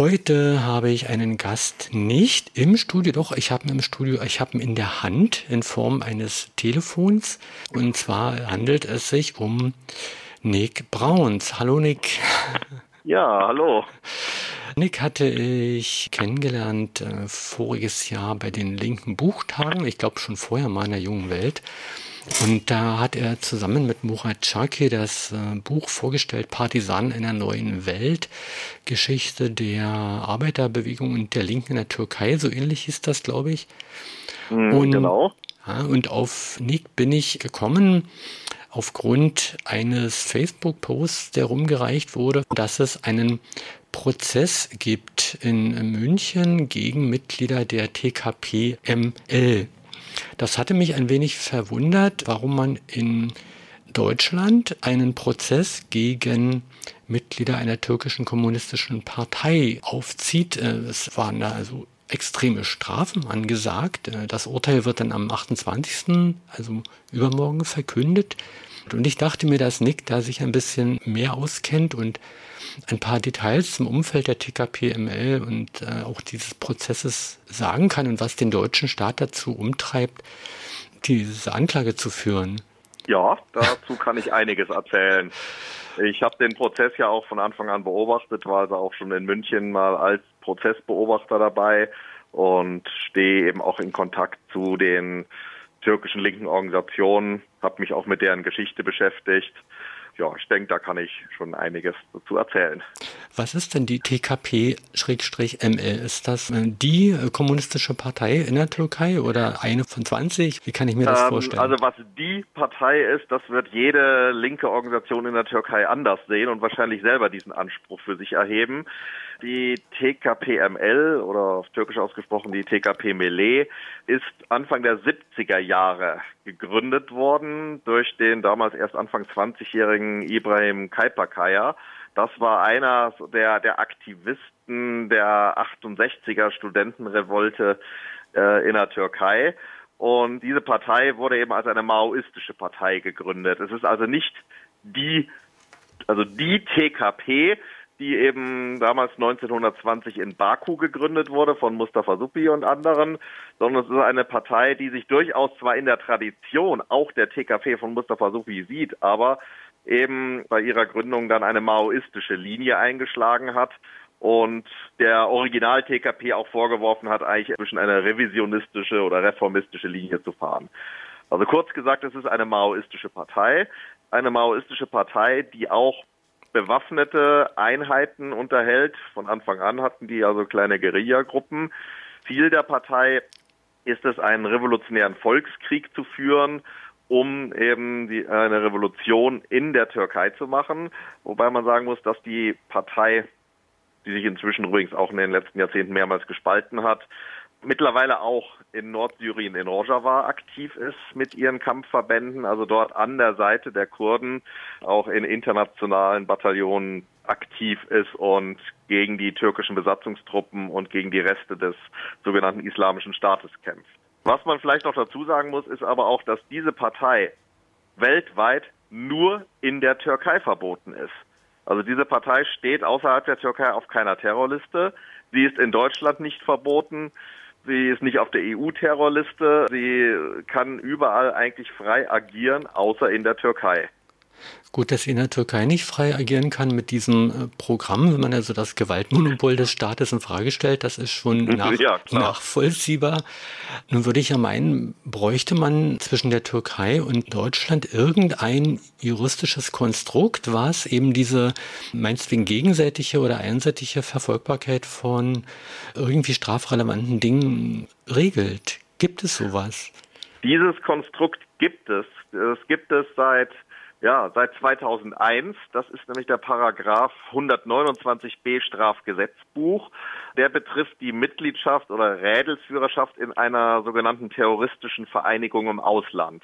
Heute habe ich einen Gast nicht im Studio, doch ich habe ihn im Studio, ich habe ihn in der Hand in Form eines Telefons. Und zwar handelt es sich um Nick Brauns. Hallo Nick. Ja, hallo. Nick hatte ich kennengelernt äh, voriges Jahr bei den linken Buchtagen, ich glaube schon vorher mal in der jungen Welt. Und da hat er zusammen mit Murat Çaki das äh, Buch vorgestellt, Partisanen einer neuen Welt, Geschichte der Arbeiterbewegung und der Linken in der Türkei, so ähnlich hieß das, glaube ich. Mhm, und, genau. Ja, und auf Nick bin ich gekommen aufgrund eines Facebook-Posts, der rumgereicht wurde, dass es einen Prozess gibt in München gegen Mitglieder der TKP-ML. Das hatte mich ein wenig verwundert, warum man in Deutschland einen Prozess gegen Mitglieder einer türkischen kommunistischen Partei aufzieht. Äh, es waren da also extreme Strafen angesagt. Äh, das Urteil wird dann am 28., also übermorgen, verkündet. Und ich dachte mir, dass Nick da sich ein bisschen mehr auskennt und ein paar Details zum Umfeld der TKP-ML und äh, auch dieses Prozesses sagen kann und was den deutschen Staat dazu umtreibt, diese Anklage zu führen. Ja, dazu kann ich einiges erzählen. Ich habe den Prozess ja auch von Anfang an beobachtet, war also auch schon in München mal als Prozessbeobachter dabei und stehe eben auch in Kontakt zu den türkischen linken Organisationen, habe mich auch mit deren Geschichte beschäftigt ja, ich denke, da kann ich schon einiges dazu erzählen. Was ist denn die TKP-ML? Ist das äh, die kommunistische Partei in der Türkei oder eine von 20? Wie kann ich mir das ähm, vorstellen? Also was die Partei ist, das wird jede linke Organisation in der Türkei anders sehen und wahrscheinlich selber diesen Anspruch für sich erheben. Die TKPML oder auf Türkisch ausgesprochen die TKP Mele ist Anfang der 70er Jahre gegründet worden durch den damals erst Anfang 20-jährigen Ibrahim Kaypakaya. Das war einer der, der Aktivisten der 68er Studentenrevolte äh, in der Türkei. Und diese Partei wurde eben als eine maoistische Partei gegründet. Es ist also nicht die, also die TKP, die eben damals 1920 in Baku gegründet wurde von Mustafa Suppi und anderen, sondern es ist eine Partei, die sich durchaus zwar in der Tradition auch der TKP von Mustafa Suppi sieht, aber eben bei ihrer Gründung dann eine maoistische Linie eingeschlagen hat und der Original TKP auch vorgeworfen hat, eigentlich zwischen eine revisionistische oder reformistische Linie zu fahren. Also kurz gesagt, es ist eine maoistische Partei, eine maoistische Partei, die auch bewaffnete Einheiten unterhält. Von Anfang an hatten die also kleine Guerillagruppen. Ziel der Partei ist es, einen revolutionären Volkskrieg zu führen, um eben die, eine Revolution in der Türkei zu machen. Wobei man sagen muss, dass die Partei, die sich inzwischen übrigens auch in den letzten Jahrzehnten mehrmals gespalten hat, mittlerweile auch in Nordsyrien in Rojava aktiv ist mit ihren Kampfverbänden, also dort an der Seite der Kurden auch in internationalen Bataillonen aktiv ist und gegen die türkischen Besatzungstruppen und gegen die Reste des sogenannten Islamischen Staates kämpft. Was man vielleicht noch dazu sagen muss, ist aber auch, dass diese Partei weltweit nur in der Türkei verboten ist. Also diese Partei steht außerhalb der Türkei auf keiner Terrorliste. Sie ist in Deutschland nicht verboten. Sie ist nicht auf der EU-Terrorliste. Sie kann überall eigentlich frei agieren, außer in der Türkei. Gut, dass sie in der Türkei nicht frei agieren kann mit diesem äh, Programm, wenn man also das Gewaltmonopol des Staates in Frage stellt, das ist schon nach, ja, nachvollziehbar. Nun würde ich ja meinen, bräuchte man zwischen der Türkei und Deutschland irgendein juristisches Konstrukt, was eben diese meinetwegen gegenseitige oder einseitige Verfolgbarkeit von irgendwie strafrelevanten Dingen regelt. Gibt es sowas? Dieses Konstrukt gibt es. Es gibt es seit ja, seit 2001. Das ist nämlich der Paragraph 129b Strafgesetzbuch. Der betrifft die Mitgliedschaft oder Rädelsführerschaft in einer sogenannten terroristischen Vereinigung im Ausland.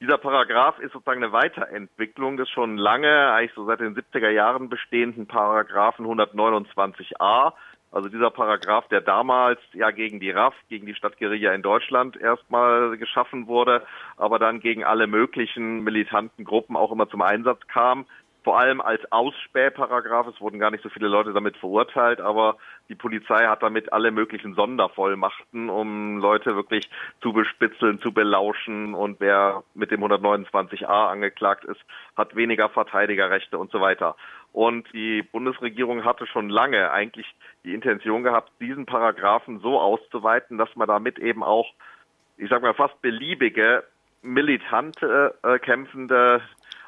Dieser Paragraph ist sozusagen eine Weiterentwicklung des schon lange, eigentlich so seit den 70er Jahren bestehenden Paragraphen 129a also dieser Paragraph, der damals ja gegen die RAF, gegen die Stadtguerilla in Deutschland erstmal geschaffen wurde, aber dann gegen alle möglichen militanten Gruppen auch immer zum Einsatz kam, vor allem als Ausspähparagraf. Es wurden gar nicht so viele Leute damit verurteilt, aber die Polizei hat damit alle möglichen Sondervollmachten, um Leute wirklich zu bespitzeln, zu belauschen und wer mit dem 129a angeklagt ist, hat weniger Verteidigerrechte und so weiter. Und die Bundesregierung hatte schon lange eigentlich die Intention gehabt, diesen Paragraphen so auszuweiten, dass man damit eben auch, ich sag mal, fast beliebige militante äh, kämpfende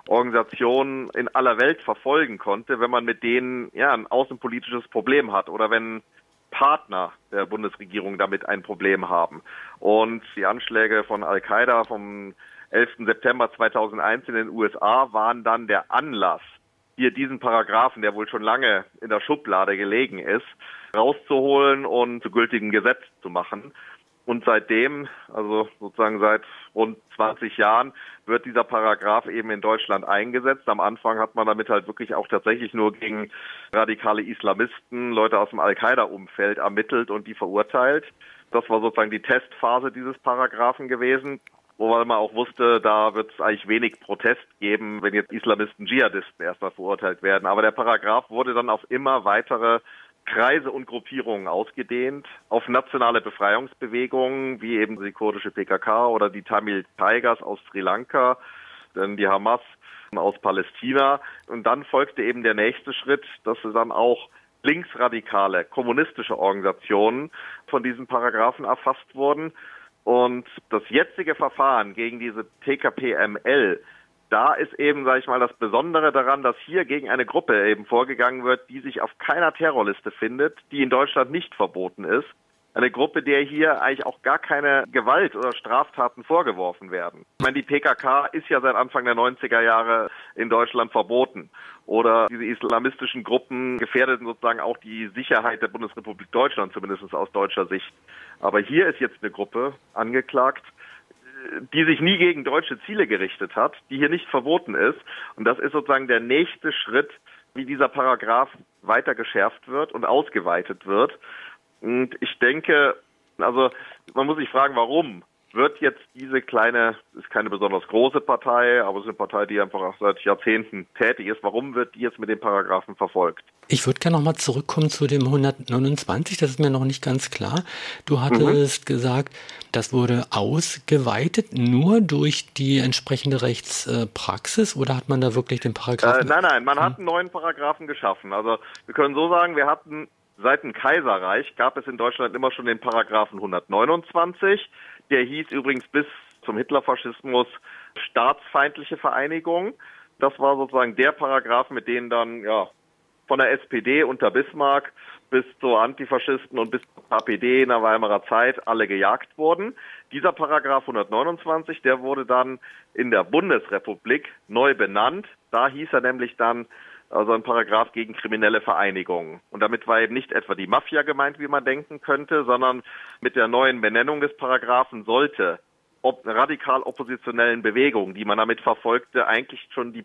Organisationen in aller Welt verfolgen konnte, wenn man mit denen ja ein außenpolitisches Problem hat oder wenn Partner der Bundesregierung damit ein Problem haben. Und die Anschläge von Al-Qaida vom 11. September 2001 in den USA waren dann der Anlass, hier diesen Paragraphen, der wohl schon lange in der Schublade gelegen ist, rauszuholen und zu gültigem Gesetz zu machen. Und seitdem, also sozusagen seit rund 20 Jahren, wird dieser Paragraph eben in Deutschland eingesetzt. Am Anfang hat man damit halt wirklich auch tatsächlich nur gegen radikale Islamisten, Leute aus dem Al-Qaida-Umfeld ermittelt und die verurteilt. Das war sozusagen die Testphase dieses Paragraphen gewesen wobei man auch wusste, da wird es eigentlich wenig Protest geben, wenn jetzt Islamisten, Dschihadisten erstmal verurteilt werden. Aber der Paragraph wurde dann auf immer weitere Kreise und Gruppierungen ausgedehnt, auf nationale Befreiungsbewegungen, wie eben die kurdische PKK oder die Tamil Tigers aus Sri Lanka, dann die Hamas aus Palästina. Und dann folgte eben der nächste Schritt, dass dann auch linksradikale kommunistische Organisationen von diesen Paragraphen erfasst wurden. Und das jetzige Verfahren gegen diese TKPML da ist eben, sage ich mal, das Besondere daran, dass hier gegen eine Gruppe eben vorgegangen wird, die sich auf keiner Terrorliste findet, die in Deutschland nicht verboten ist. Eine Gruppe, der hier eigentlich auch gar keine Gewalt oder Straftaten vorgeworfen werden. Ich meine, die PKK ist ja seit Anfang der 90er Jahre in Deutschland verboten. Oder diese islamistischen Gruppen gefährdeten sozusagen auch die Sicherheit der Bundesrepublik Deutschland, zumindest aus deutscher Sicht. Aber hier ist jetzt eine Gruppe angeklagt, die sich nie gegen deutsche Ziele gerichtet hat, die hier nicht verboten ist. Und das ist sozusagen der nächste Schritt, wie dieser Paragraph weiter geschärft wird und ausgeweitet wird. Und ich denke, also man muss sich fragen, warum wird jetzt diese kleine, ist keine besonders große Partei, aber es ist eine Partei, die einfach seit Jahrzehnten tätig ist. Warum wird die jetzt mit den Paragraphen verfolgt? Ich würde gerne nochmal zurückkommen zu dem 129, das ist mir noch nicht ganz klar. Du hattest mhm. gesagt, das wurde ausgeweitet nur durch die entsprechende Rechtspraxis oder hat man da wirklich den Paragraphen? Äh, nein, nein, man hat einen neuen Paragraphen geschaffen. Also wir können so sagen, wir hatten seit dem Kaiserreich gab es in Deutschland immer schon den Paragraphen 129 der hieß übrigens bis zum Hitlerfaschismus staatsfeindliche Vereinigung. Das war sozusagen der Paragraph, mit dem dann ja von der SPD unter Bismarck bis zu Antifaschisten und bis zur KPD in der Weimarer Zeit alle gejagt wurden. Dieser Paragraph 129, der wurde dann in der Bundesrepublik neu benannt. Da hieß er nämlich dann also ein Paragraph gegen kriminelle Vereinigungen. Und damit war eben nicht etwa die Mafia gemeint, wie man denken könnte, sondern mit der neuen Benennung des Paragraphen sollte ob radikal oppositionellen Bewegungen, die man damit verfolgte, eigentlich schon die,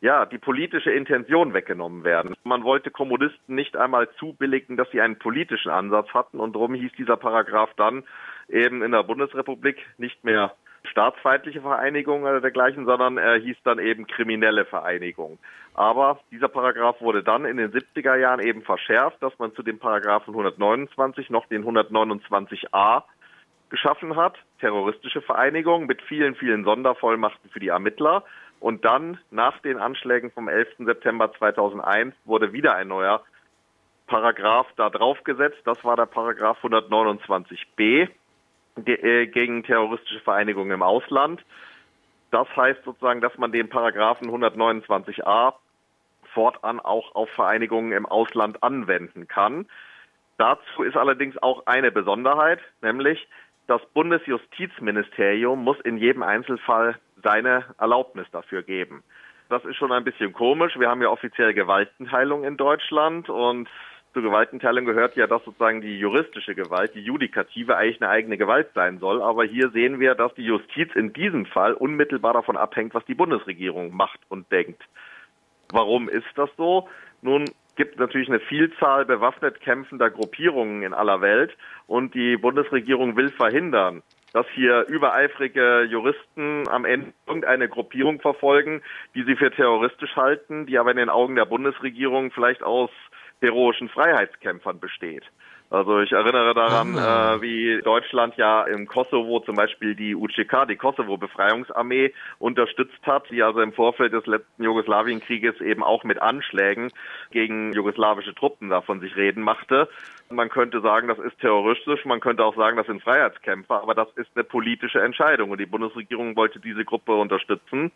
ja, die politische Intention weggenommen werden. Man wollte Kommunisten nicht einmal zubilligen, dass sie einen politischen Ansatz hatten und darum hieß dieser Paragraph dann eben in der Bundesrepublik nicht mehr staatsfeindliche Vereinigung oder dergleichen, sondern er hieß dann eben kriminelle Vereinigung. Aber dieser Paragraph wurde dann in den 70er Jahren eben verschärft, dass man zu dem Paragraphen 129 noch den 129a geschaffen hat, terroristische Vereinigung mit vielen, vielen Sondervollmachten für die Ermittler. Und dann nach den Anschlägen vom 11. September 2001 wurde wieder ein neuer Paragraph da draufgesetzt. Das war der Paragraph 129b äh, gegen terroristische Vereinigungen im Ausland. Das heißt sozusagen, dass man den Paragraphen 129a fortan auch auf Vereinigungen im Ausland anwenden kann. Dazu ist allerdings auch eine Besonderheit, nämlich das Bundesjustizministerium muss in jedem Einzelfall seine Erlaubnis dafür geben. Das ist schon ein bisschen komisch. Wir haben ja offiziell Gewaltenteilung in Deutschland und zur Gewaltenteilung gehört ja, dass sozusagen die juristische Gewalt, die Judikative eigentlich eine eigene Gewalt sein soll. Aber hier sehen wir, dass die Justiz in diesem Fall unmittelbar davon abhängt, was die Bundesregierung macht und denkt. Warum ist das so? Nun gibt es natürlich eine Vielzahl bewaffnet kämpfender Gruppierungen in aller Welt und die Bundesregierung will verhindern, dass hier übereifrige Juristen am Ende irgendeine Gruppierung verfolgen, die sie für terroristisch halten, die aber in den Augen der Bundesregierung vielleicht aus heroischen Freiheitskämpfern besteht. Also ich erinnere daran, ah. äh, wie Deutschland ja im Kosovo zum Beispiel die UCK, die Kosovo-Befreiungsarmee, unterstützt hat, die also im Vorfeld des letzten Jugoslawienkrieges eben auch mit Anschlägen gegen jugoslawische Truppen davon sich reden machte. Man könnte sagen, das ist terroristisch, man könnte auch sagen, das sind Freiheitskämpfer, aber das ist eine politische Entscheidung und die Bundesregierung wollte diese Gruppe unterstützen.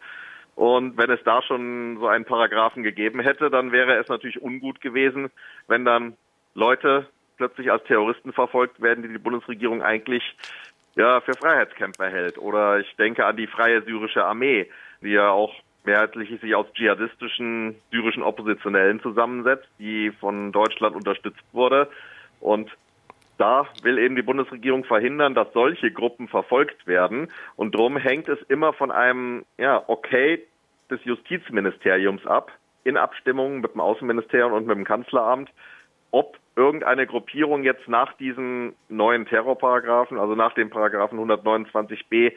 Und wenn es da schon so einen Paragraphen gegeben hätte, dann wäre es natürlich ungut gewesen, wenn dann Leute plötzlich als Terroristen verfolgt werden, die die Bundesregierung eigentlich ja für Freiheitskämpfer hält. Oder ich denke an die Freie Syrische Armee, die ja auch mehrheitlich sich aus dschihadistischen syrischen Oppositionellen zusammensetzt, die von Deutschland unterstützt wurde. Und da will eben die Bundesregierung verhindern, dass solche Gruppen verfolgt werden. Und darum hängt es immer von einem ja, Okay des Justizministeriums ab, in Abstimmung mit dem Außenministerium und mit dem Kanzleramt, ob irgendeine Gruppierung jetzt nach diesen neuen Terrorparagraphen, also nach dem Paragraphen 129b,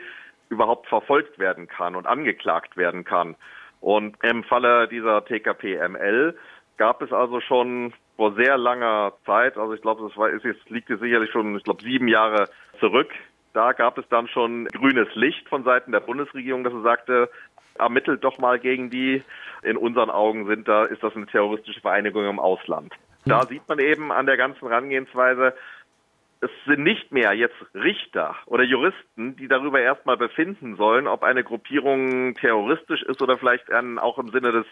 überhaupt verfolgt werden kann und angeklagt werden kann. Und im Falle dieser TKP-ML gab es also schon vor sehr langer Zeit, also ich glaube, das war, ist, jetzt liegt es sicherlich schon, ich glaube, sieben Jahre zurück, da gab es dann schon grünes Licht von Seiten der Bundesregierung, dass sie sagte, ermittelt doch mal gegen die. In unseren Augen sind da, ist das eine terroristische Vereinigung im Ausland. Da sieht man eben an der ganzen Herangehensweise, es sind nicht mehr jetzt Richter oder Juristen, die darüber erstmal befinden sollen, ob eine Gruppierung terroristisch ist oder vielleicht auch im Sinne des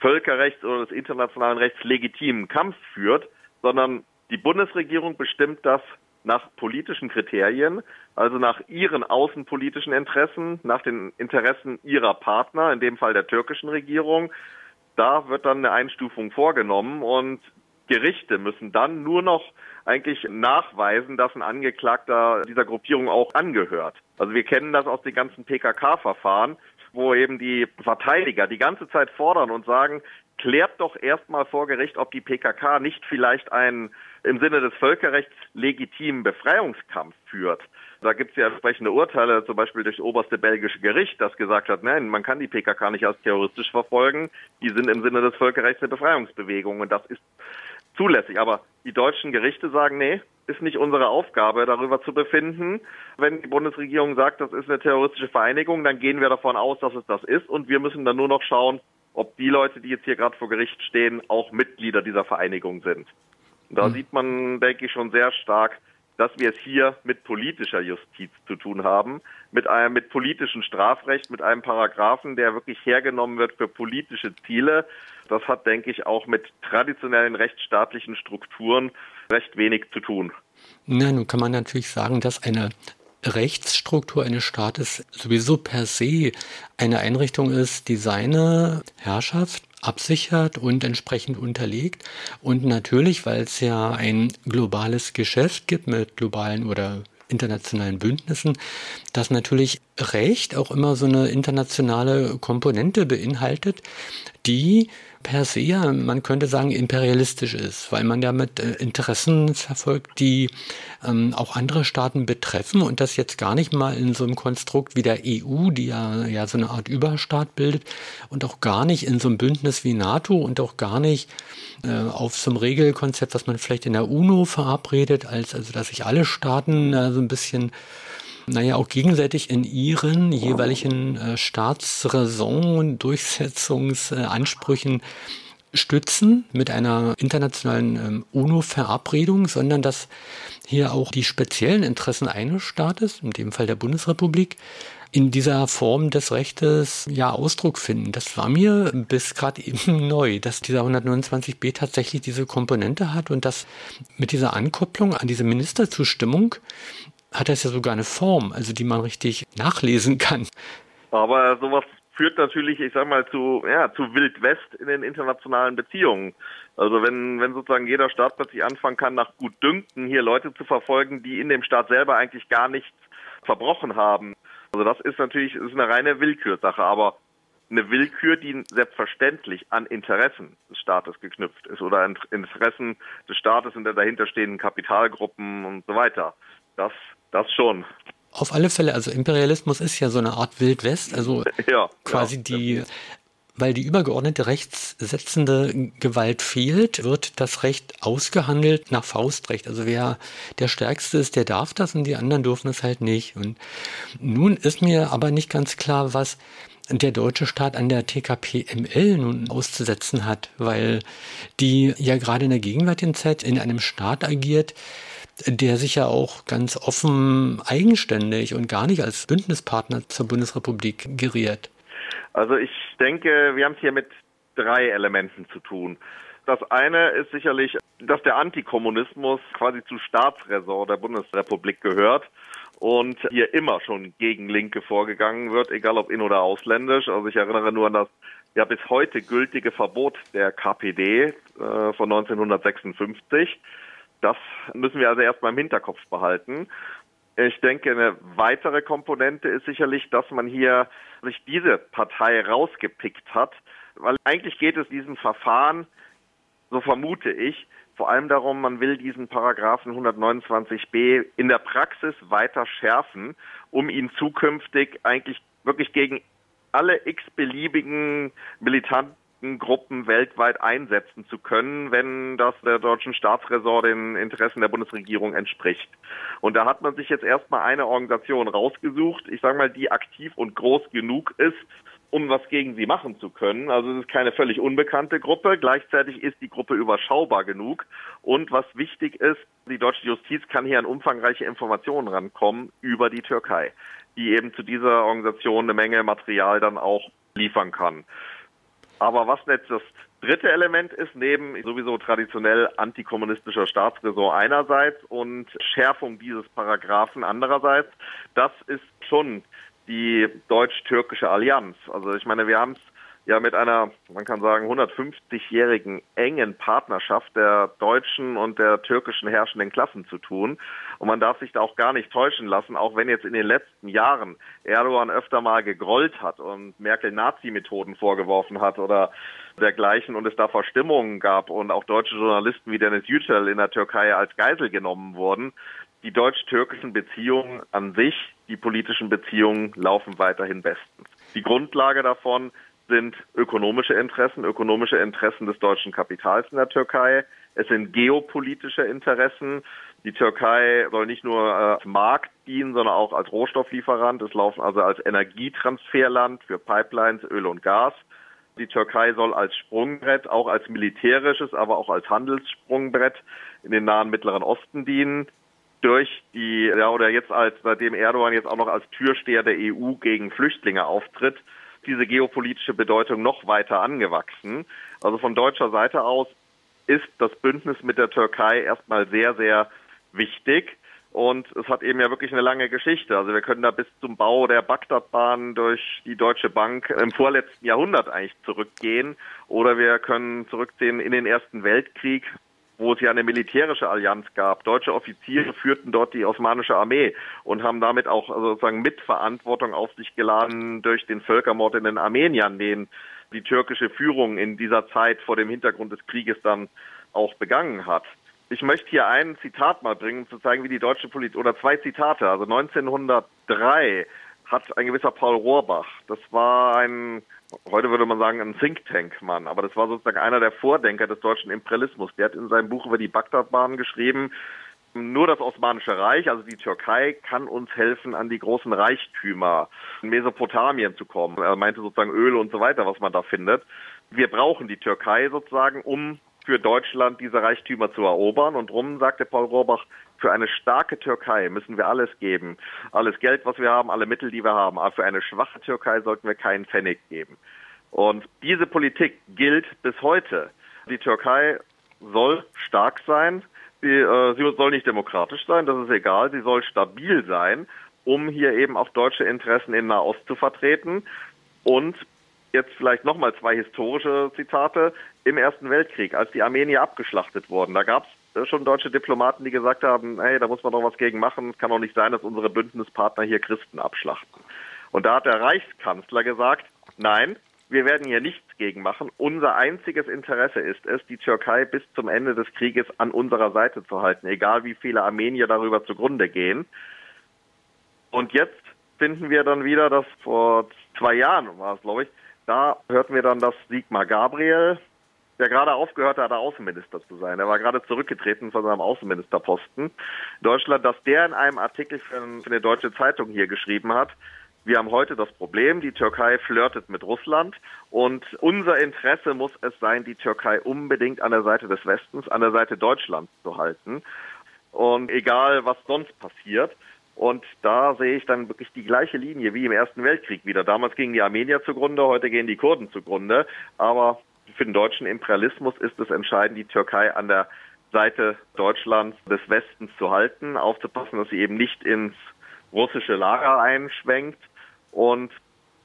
Völkerrechts oder des internationalen Rechts legitimen Kampf führt, sondern die Bundesregierung bestimmt das nach politischen Kriterien, also nach ihren außenpolitischen Interessen, nach den Interessen ihrer Partner, in dem Fall der türkischen Regierung. Da wird dann eine Einstufung vorgenommen und Gerichte müssen dann nur noch eigentlich nachweisen, dass ein Angeklagter dieser Gruppierung auch angehört. Also wir kennen das aus den ganzen PKK-Verfahren, wo eben die Verteidiger die ganze Zeit fordern und sagen, klärt doch erstmal vor Gericht, ob die PKK nicht vielleicht einen im Sinne des Völkerrechts legitimen Befreiungskampf führt. Da gibt es ja entsprechende Urteile, zum Beispiel durch das oberste belgische Gericht, das gesagt hat, nein, man kann die PKK nicht als terroristisch verfolgen. Die sind im Sinne des Völkerrechts eine Befreiungsbewegung und das ist zulässig. Aber die deutschen Gerichte sagen, nee, ist nicht unsere Aufgabe, darüber zu befinden. Wenn die Bundesregierung sagt, das ist eine terroristische Vereinigung, dann gehen wir davon aus, dass es das ist und wir müssen dann nur noch schauen, ob die Leute, die jetzt hier gerade vor Gericht stehen, auch Mitglieder dieser Vereinigung sind. Da mhm. sieht man, denke ich, schon sehr stark, dass wir es hier mit politischer Justiz zu tun haben, mit einem mit politischem Strafrecht, mit einem Paragraphen, der wirklich hergenommen wird für politische Ziele. Das hat, denke ich, auch mit traditionellen rechtsstaatlichen Strukturen recht wenig zu tun. Na, nun kann man natürlich sagen, dass eine Rechtsstruktur eines Staates sowieso per se eine Einrichtung ist, die seine Herrschaft absichert und entsprechend unterlegt. Und natürlich, weil es ja ein globales Geschäft gibt mit globalen oder internationalen Bündnissen, dass natürlich Recht auch immer so eine internationale Komponente beinhaltet, die per se, man könnte sagen, imperialistisch ist, weil man damit äh, Interessen verfolgt, die ähm, auch andere Staaten betreffen und das jetzt gar nicht mal in so einem Konstrukt wie der EU, die ja, ja so eine Art Überstaat bildet und auch gar nicht in so einem Bündnis wie NATO und auch gar nicht äh, auf so einem Regelkonzept, was man vielleicht in der UNO verabredet, als also dass sich alle Staaten äh, so ein bisschen naja, auch gegenseitig in ihren jeweiligen äh, Staatsräson und Durchsetzungsansprüchen stützen mit einer internationalen ähm, UNO-Verabredung, sondern dass hier auch die speziellen Interessen eines Staates, in dem Fall der Bundesrepublik, in dieser Form des Rechtes ja Ausdruck finden. Das war mir bis gerade eben neu, dass dieser 129b tatsächlich diese Komponente hat und dass mit dieser Ankopplung an diese Ministerzustimmung hat das ja sogar eine Form, also die man richtig nachlesen kann. Aber sowas führt natürlich, ich sag mal, zu, ja, zu Wild in den internationalen Beziehungen. Also wenn, wenn sozusagen jeder Staat plötzlich anfangen kann, nach Gutdünken hier Leute zu verfolgen, die in dem Staat selber eigentlich gar nichts verbrochen haben. Also das ist natürlich, ist eine reine Willkürsache, aber eine Willkür, die selbstverständlich an Interessen des Staates geknüpft ist oder an Interessen des Staates in der dahinterstehenden Kapitalgruppen und so weiter. Das das schon. Auf alle Fälle, also Imperialismus ist ja so eine Art Wildwest, also ja, quasi ja, die weil die übergeordnete rechtssetzende Gewalt fehlt, wird das Recht ausgehandelt nach Faustrecht. Also wer der Stärkste ist, der darf das und die anderen dürfen es halt nicht. Und nun ist mir aber nicht ganz klar, was der deutsche Staat an der TKPML nun auszusetzen hat, weil die ja gerade in der gegenwärtigen Zeit in einem Staat agiert, der sich ja auch ganz offen eigenständig und gar nicht als Bündnispartner zur Bundesrepublik geriert. Also ich denke, wir haben es hier mit drei Elementen zu tun. Das eine ist sicherlich, dass der Antikommunismus quasi zu Staatsräson der Bundesrepublik gehört und hier immer schon gegen Linke vorgegangen wird, egal ob in- oder ausländisch. Also ich erinnere nur an das ja bis heute gültige Verbot der KPD äh, von 1956. Das müssen wir also erstmal im Hinterkopf behalten. Ich denke, eine weitere Komponente ist sicherlich, dass man hier sich diese Partei rausgepickt hat, weil eigentlich geht es diesem Verfahren, so vermute ich, vor allem darum, man will diesen Paragraphen 129b in der Praxis weiter schärfen, um ihn zukünftig eigentlich wirklich gegen alle x-beliebigen militanten Gruppen weltweit einsetzen zu können, wenn das der deutschen Staatsräson den Interessen der Bundesregierung entspricht. Und da hat man sich jetzt erstmal eine Organisation rausgesucht, ich sage mal, die aktiv und groß genug ist, um was gegen sie machen zu können. Also es ist keine völlig unbekannte Gruppe. Gleichzeitig ist die Gruppe überschaubar genug. Und was wichtig ist, die deutsche Justiz kann hier an umfangreiche Informationen rankommen über die Türkei, die eben zu dieser Organisation eine Menge Material dann auch liefern kann. Aber was jetzt das dritte Element ist, neben sowieso traditionell antikommunistischer Staatsräson einerseits und Schärfung dieses Paragraphen andererseits, das ist schon die deutsch-türkische Allianz. Also ich meine, wir haben es ja mit einer, man kann sagen, 150-jährigen engen Partnerschaft der deutschen und der türkischen herrschenden Klassen zu tun. Und man darf sich da auch gar nicht täuschen lassen, auch wenn jetzt in den letzten Jahren Erdogan öfter mal gegrollt hat und Merkel Nazi-Methoden vorgeworfen hat oder dergleichen und es da Verstimmungen gab und auch deutsche Journalisten wie Dennis Yücel in der Türkei als Geisel genommen wurden. Die deutsch-türkischen Beziehungen an sich, die politischen Beziehungen laufen weiterhin bestens. Die Grundlage davon sind ökonomische Interessen, ökonomische Interessen des deutschen Kapitals in der Türkei. Es sind geopolitische Interessen. Die Türkei soll nicht nur als Markt dienen, sondern auch als Rohstofflieferant. Es laufen also als Energietransferland für Pipelines, Öl und Gas. Die Türkei soll als Sprungbrett, auch als militärisches, aber auch als Handelssprungbrett in den nahen Mittleren Osten dienen. Durch die, ja, oder jetzt als, seitdem Erdogan jetzt auch noch als Türsteher der EU gegen Flüchtlinge auftritt, diese geopolitische Bedeutung noch weiter angewachsen. Also von deutscher Seite aus ist das Bündnis mit der Türkei erstmal sehr, sehr wichtig. Und es hat eben ja wirklich eine lange Geschichte. Also wir können da bis zum Bau der Bagdadbahn durch die Deutsche Bank im vorletzten Jahrhundert eigentlich zurückgehen. Oder wir können zurückziehen in den Ersten Weltkrieg, wo es ja eine militärische Allianz gab. Deutsche Offiziere führten dort die osmanische Armee und haben damit auch also sozusagen Mitverantwortung auf sich geladen durch den Völkermord in den Armeniern, den die türkische Führung in dieser Zeit vor dem Hintergrund des Krieges dann auch begangen hat. Ich möchte hier ein Zitat mal bringen, um zu zeigen, wie die deutsche Politik, oder zwei Zitate. Also 1903 hat ein gewisser Paul Rohrbach, das war ein heute würde man sagen, ein Think Tank-Mann, aber das war sozusagen einer der Vordenker des deutschen Imperialismus. Der hat in seinem Buch über die Bagdadbahn geschrieben, nur das Osmanische Reich, also die Türkei, kann uns helfen, an die großen Reichtümer in Mesopotamien zu kommen. Er meinte sozusagen Öl und so weiter, was man da findet. Wir brauchen die Türkei sozusagen, um für Deutschland diese Reichtümer zu erobern. Und drum sagte Paul Rohrbach, für eine starke Türkei müssen wir alles geben. Alles Geld, was wir haben, alle Mittel, die wir haben. Aber für eine schwache Türkei sollten wir keinen Pfennig geben. Und diese Politik gilt bis heute. Die Türkei soll stark sein. Sie, äh, sie soll nicht demokratisch sein, das ist egal. Sie soll stabil sein, um hier eben auch deutsche Interessen in Nahost zu vertreten. Und jetzt vielleicht nochmal zwei historische Zitate. Im Ersten Weltkrieg, als die Armenier abgeschlachtet wurden, da gab es schon deutsche Diplomaten, die gesagt haben, hey, da muss man doch was gegen machen. Es kann doch nicht sein, dass unsere Bündnispartner hier Christen abschlachten. Und da hat der Reichskanzler gesagt, nein, wir werden hier nichts gegen machen. Unser einziges Interesse ist es, die Türkei bis zum Ende des Krieges an unserer Seite zu halten, egal wie viele Armenier darüber zugrunde gehen. Und jetzt finden wir dann wieder, dass vor zwei Jahren war es, glaube ich, da hörten wir dann, dass Sigmar Gabriel, der gerade aufgehört hat, Außenminister zu sein. Er war gerade zurückgetreten von seinem Außenministerposten in Deutschland, dass der in einem Artikel für eine deutsche Zeitung hier geschrieben hat, wir haben heute das Problem, die Türkei flirtet mit Russland und unser Interesse muss es sein, die Türkei unbedingt an der Seite des Westens, an der Seite Deutschlands zu halten. Und egal, was sonst passiert. Und da sehe ich dann wirklich die gleiche Linie wie im Ersten Weltkrieg wieder. Damals gingen die Armenier zugrunde, heute gehen die Kurden zugrunde. Aber für den deutschen Imperialismus ist es entscheidend, die Türkei an der Seite Deutschlands des Westens zu halten, aufzupassen, dass sie eben nicht ins russische Lager einschwenkt und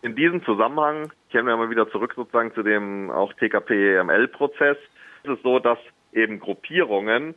in diesem Zusammenhang kehren wir mal wieder zurück sozusagen zu dem auch TKP-EML-Prozess. Es ist so, dass eben Gruppierungen,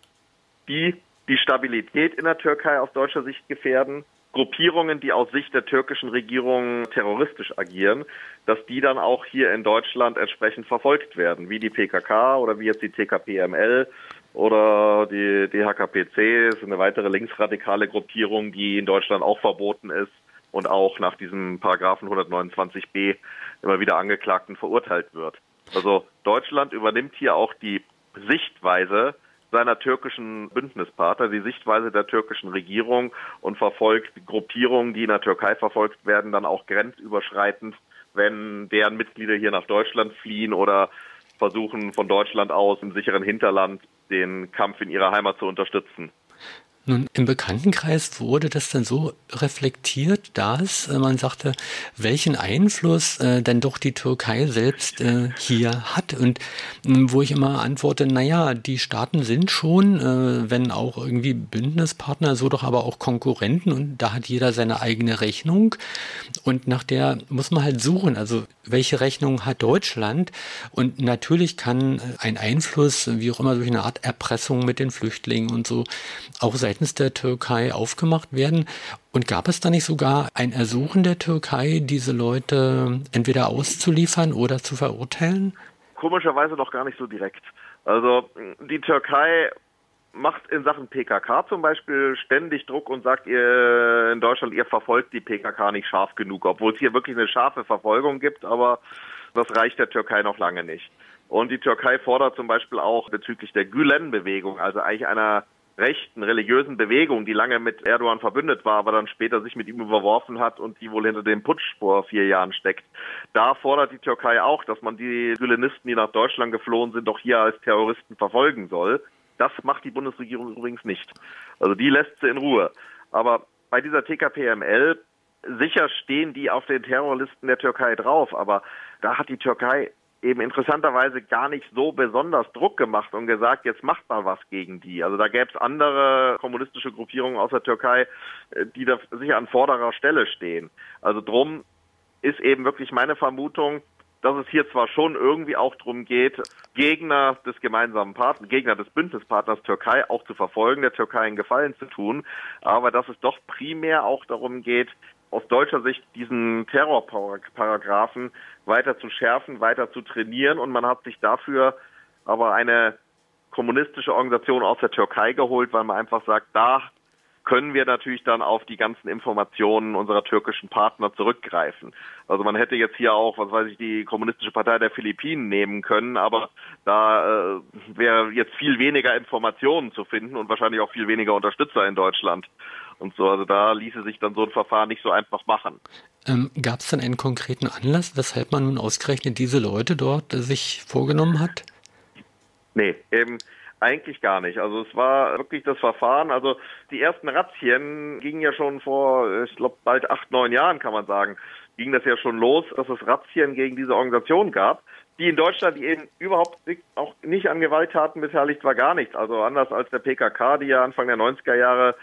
die die Stabilität in der Türkei aus deutscher Sicht gefährden, Gruppierungen, die aus Sicht der türkischen Regierung terroristisch agieren, dass die dann auch hier in Deutschland entsprechend verfolgt werden, wie die PKK oder wie jetzt die TKP-ML oder die DHKPC, ist eine weitere linksradikale Gruppierung, die in Deutschland auch verboten ist und auch nach diesem Paragraphen 129b immer wieder angeklagt und verurteilt wird. Also Deutschland übernimmt hier auch die Sichtweise seiner türkischen Bündnispartner, die Sichtweise der türkischen Regierung und verfolgt Gruppierungen, die in der Türkei verfolgt werden, dann auch grenzüberschreitend, wenn deren Mitglieder hier nach Deutschland fliehen oder versuchen von Deutschland aus im sicheren Hinterland den Kampf in ihrer Heimat zu unterstützen. Nun, im Bekanntenkreis wurde das dann so reflektiert, dass äh, man sagte, welchen Einfluss äh, denn doch die Türkei selbst äh, hier hat. Und äh, wo ich immer antworte, naja, die Staaten sind schon, äh, wenn auch irgendwie Bündnispartner, so doch aber auch Konkurrenten und da hat jeder seine eigene Rechnung. Und nach der muss man halt suchen, also welche Rechnung hat Deutschland? Und natürlich kann ein Einfluss, wie auch immer durch eine Art Erpressung mit den Flüchtlingen und so, auch sein seitens der Türkei aufgemacht werden? Und gab es da nicht sogar ein Ersuchen der Türkei, diese Leute entweder auszuliefern oder zu verurteilen? Komischerweise noch gar nicht so direkt. Also die Türkei macht in Sachen PKK zum Beispiel ständig Druck und sagt ihr in Deutschland, ihr verfolgt die PKK nicht scharf genug, obwohl es hier wirklich eine scharfe Verfolgung gibt, aber das reicht der Türkei noch lange nicht. Und die Türkei fordert zum Beispiel auch bezüglich der Gülen-Bewegung, also eigentlich einer rechten religiösen Bewegung, die lange mit Erdogan verbündet war, aber dann später sich mit ihm überworfen hat und die wohl hinter dem Putsch vor vier Jahren steckt. Da fordert die Türkei auch, dass man die Gülenisten, die nach Deutschland geflohen sind, doch hier als Terroristen verfolgen soll. Das macht die Bundesregierung übrigens nicht. Also die lässt sie in Ruhe. Aber bei dieser TKPML sicher stehen die auf den Terrorlisten der Türkei drauf, aber da hat die Türkei eben interessanterweise gar nicht so besonders Druck gemacht und gesagt, jetzt macht mal was gegen die. Also da gäbe es andere kommunistische Gruppierungen aus der Türkei, äh, die da sicher an vorderer Stelle stehen. Also drum ist eben wirklich meine Vermutung, dass es hier zwar schon irgendwie auch darum geht, Gegner des gemeinsamen Partners, Gegner des Bündnispartners Türkei auch zu verfolgen, der Türkei einen Gefallen zu tun, aber dass es doch primär auch darum geht, aus deutscher Sicht diesen Terrorparagraphen weiter zu schärfen, weiter zu trainieren und man hat sich dafür aber eine kommunistische Organisation aus der Türkei geholt, weil man einfach sagt, da können wir natürlich dann auf die ganzen Informationen unserer türkischen Partner zurückgreifen. Also man hätte jetzt hier auch, was weiß ich, die Kommunistische Partei der Philippinen nehmen können, aber da äh, wäre jetzt viel weniger Informationen zu finden und wahrscheinlich auch viel weniger Unterstützer in Deutschland und so. Also da ließe sich dann so ein Verfahren nicht so einfach machen. Ähm, Gab es dann einen konkreten Anlass, weshalb man nun ausgerechnet diese Leute dort äh, sich vorgenommen hat? Nee, eben eigentlich gar nicht. Also es war wirklich das Verfahren. Also die ersten Razzien gingen ja schon vor, ich glaube, bald acht, neun Jahren, kann man sagen, ging das ja schon los, dass es Razzien gegen diese Organisation gab die in Deutschland die eben überhaupt auch nicht an Gewalttaten beteiligt war, gar nichts. Also anders als der PKK, die ja Anfang der 90er Jahre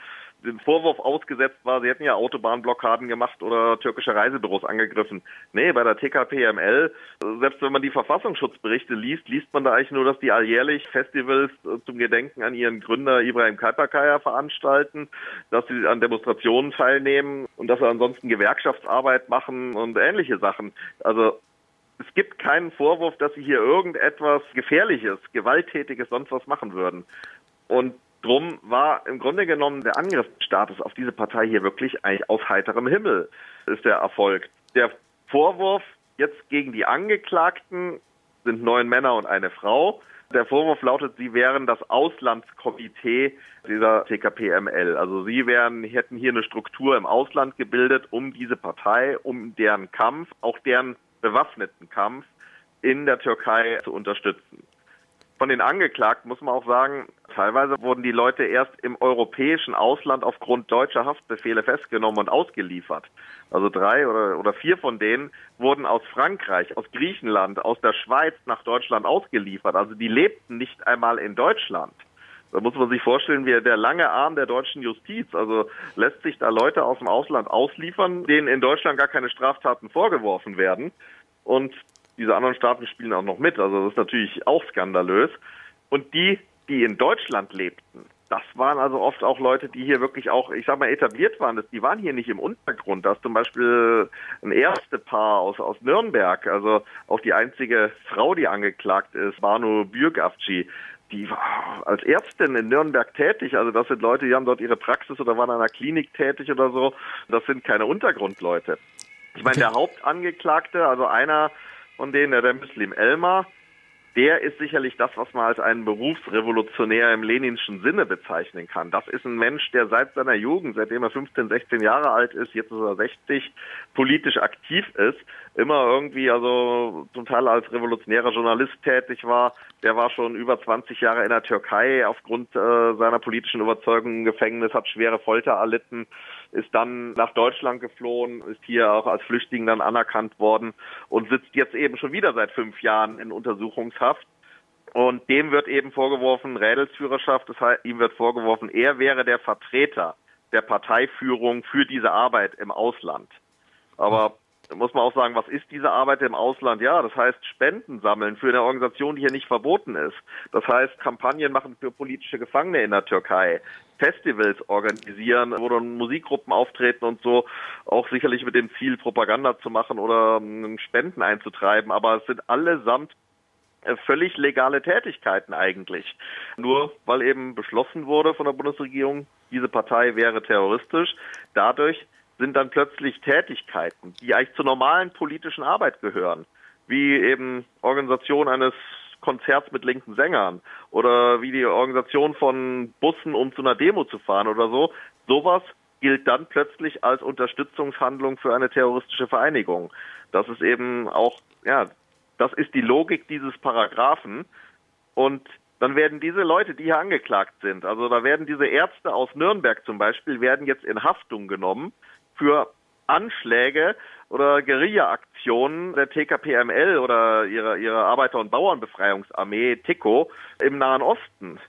dem Vorwurf ausgesetzt war, sie hätten ja Autobahnblockaden gemacht oder türkische Reisebüros angegriffen. Nee, bei der TKPML, selbst wenn man die Verfassungsschutzberichte liest, liest man da eigentlich nur, dass die alljährlich Festivals äh, zum Gedenken an ihren Gründer Ibrahim Kalpakaya veranstalten, dass sie an Demonstrationen teilnehmen und dass sie ansonsten Gewerkschaftsarbeit machen und ähnliche Sachen. Also es gibt keinen Vorwurf, dass sie hier irgendetwas Gefährliches, Gewalttätiges, sonst was machen würden. Und Drum war im Grunde genommen der Angriffsstatus auf diese Partei hier wirklich eigentlich aus heiterem Himmel ist der Erfolg. Der Vorwurf jetzt gegen die Angeklagten sind neun Männer und eine Frau. Der Vorwurf lautet, sie wären das Auslandskomitee dieser TKPML. Also sie wären, hätten hier eine Struktur im Ausland gebildet, um diese Partei, um deren Kampf, auch deren bewaffneten Kampf in der Türkei zu unterstützen. Von den Angeklagten muss man auch sagen, teilweise wurden die Leute erst im europäischen Ausland aufgrund deutscher Haftbefehle festgenommen und ausgeliefert. Also drei oder, oder vier von denen wurden aus Frankreich, aus Griechenland, aus der Schweiz nach Deutschland ausgeliefert. Also die lebten nicht einmal in Deutschland. Da muss man sich vorstellen, wie der lange Arm der deutschen Justiz. Also lässt sich da Leute aus dem Ausland ausliefern, denen in Deutschland gar keine Straftaten vorgeworfen werden. Und diese anderen Staaten spielen auch noch mit. Also das ist natürlich auch skandalös. Und die, die in Deutschland lebten, das waren also oft auch Leute, die hier wirklich auch, ich sag mal, etabliert waren. Die waren hier nicht im Untergrund. Das ist zum Beispiel ein erste Paar aus, aus Nürnberg, also auch die einzige Frau, die angeklagt ist, Banu Bürgavci die war als Ärztin in Nürnberg tätig. Also das sind Leute, die haben dort ihre Praxis oder waren in einer Klinik tätig oder so. Das sind keine Untergrundleute. Ich meine, der Hauptangeklagte, also einer von denen, der Muslim Elmar, der ist sicherlich das, was man als einen Berufsrevolutionär im leninschen Sinne bezeichnen kann. Das ist ein Mensch, der seit seiner Jugend, seitdem er 15, 16 Jahre alt ist, jetzt ist er 60, politisch aktiv ist, immer irgendwie, also zum Teil als revolutionärer Journalist tätig war. Der war schon über 20 Jahre in der Türkei aufgrund äh, seiner politischen Überzeugung im Gefängnis, hat schwere Folter erlitten ist dann nach Deutschland geflohen, ist hier auch als Flüchtling dann anerkannt worden und sitzt jetzt eben schon wieder seit fünf Jahren in Untersuchungshaft. Und dem wird eben vorgeworfen Rädelsführerschaft, das heißt, ihm wird vorgeworfen, er wäre der Vertreter der Parteiführung für diese Arbeit im Ausland. Aber muss man auch sagen, was ist diese Arbeit im Ausland? Ja, das heißt Spenden sammeln für eine Organisation, die hier nicht verboten ist. Das heißt Kampagnen machen für politische Gefangene in der Türkei. Festivals organisieren, wo dann Musikgruppen auftreten und so, auch sicherlich mit dem Ziel, Propaganda zu machen oder um, Spenden einzutreiben. Aber es sind allesamt äh, völlig legale Tätigkeiten eigentlich. Nur weil eben beschlossen wurde von der Bundesregierung, diese Partei wäre terroristisch. Dadurch sind dann plötzlich Tätigkeiten, die eigentlich zur normalen politischen Arbeit gehören, wie eben Organisation eines Konzerts mit linken Sängern oder wie die Organisation von Bussen, um zu einer Demo zu fahren oder so. Sowas gilt dann plötzlich als Unterstützungshandlung für eine terroristische Vereinigung. Das ist eben auch, ja, das ist die Logik dieses Paragraphen. Und dann werden diese Leute, die hier angeklagt sind, also da werden diese Ärzte aus Nürnberg zum Beispiel, werden jetzt in Haftung genommen für Anschläge oder Guerilla-Aktionen der TKPML oder ihrer, ihrer Arbeiter- und Bauernbefreiungsarmee TICO im Nahen Osten.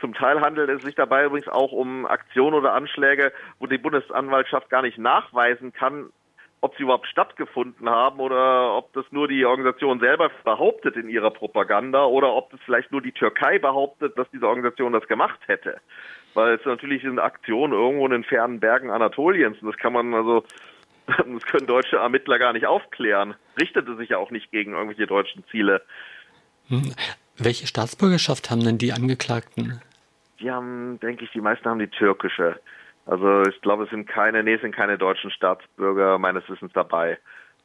Zum Teil handelt es sich dabei übrigens auch um Aktionen oder Anschläge, wo die Bundesanwaltschaft gar nicht nachweisen kann, ob sie überhaupt stattgefunden haben oder ob das nur die Organisation selber behauptet in ihrer Propaganda oder ob das vielleicht nur die Türkei behauptet, dass diese Organisation das gemacht hätte weil es natürlich sind Aktionen irgendwo in den fernen Bergen Anatoliens und das kann man also, das können deutsche Ermittler gar nicht aufklären. Richtete sich ja auch nicht gegen irgendwelche deutschen Ziele. Hm. Welche Staatsbürgerschaft haben denn die Angeklagten? Die haben, denke ich, die meisten haben die türkische. Also ich glaube, es sind keine, nee, es sind keine deutschen Staatsbürger meines Wissens dabei.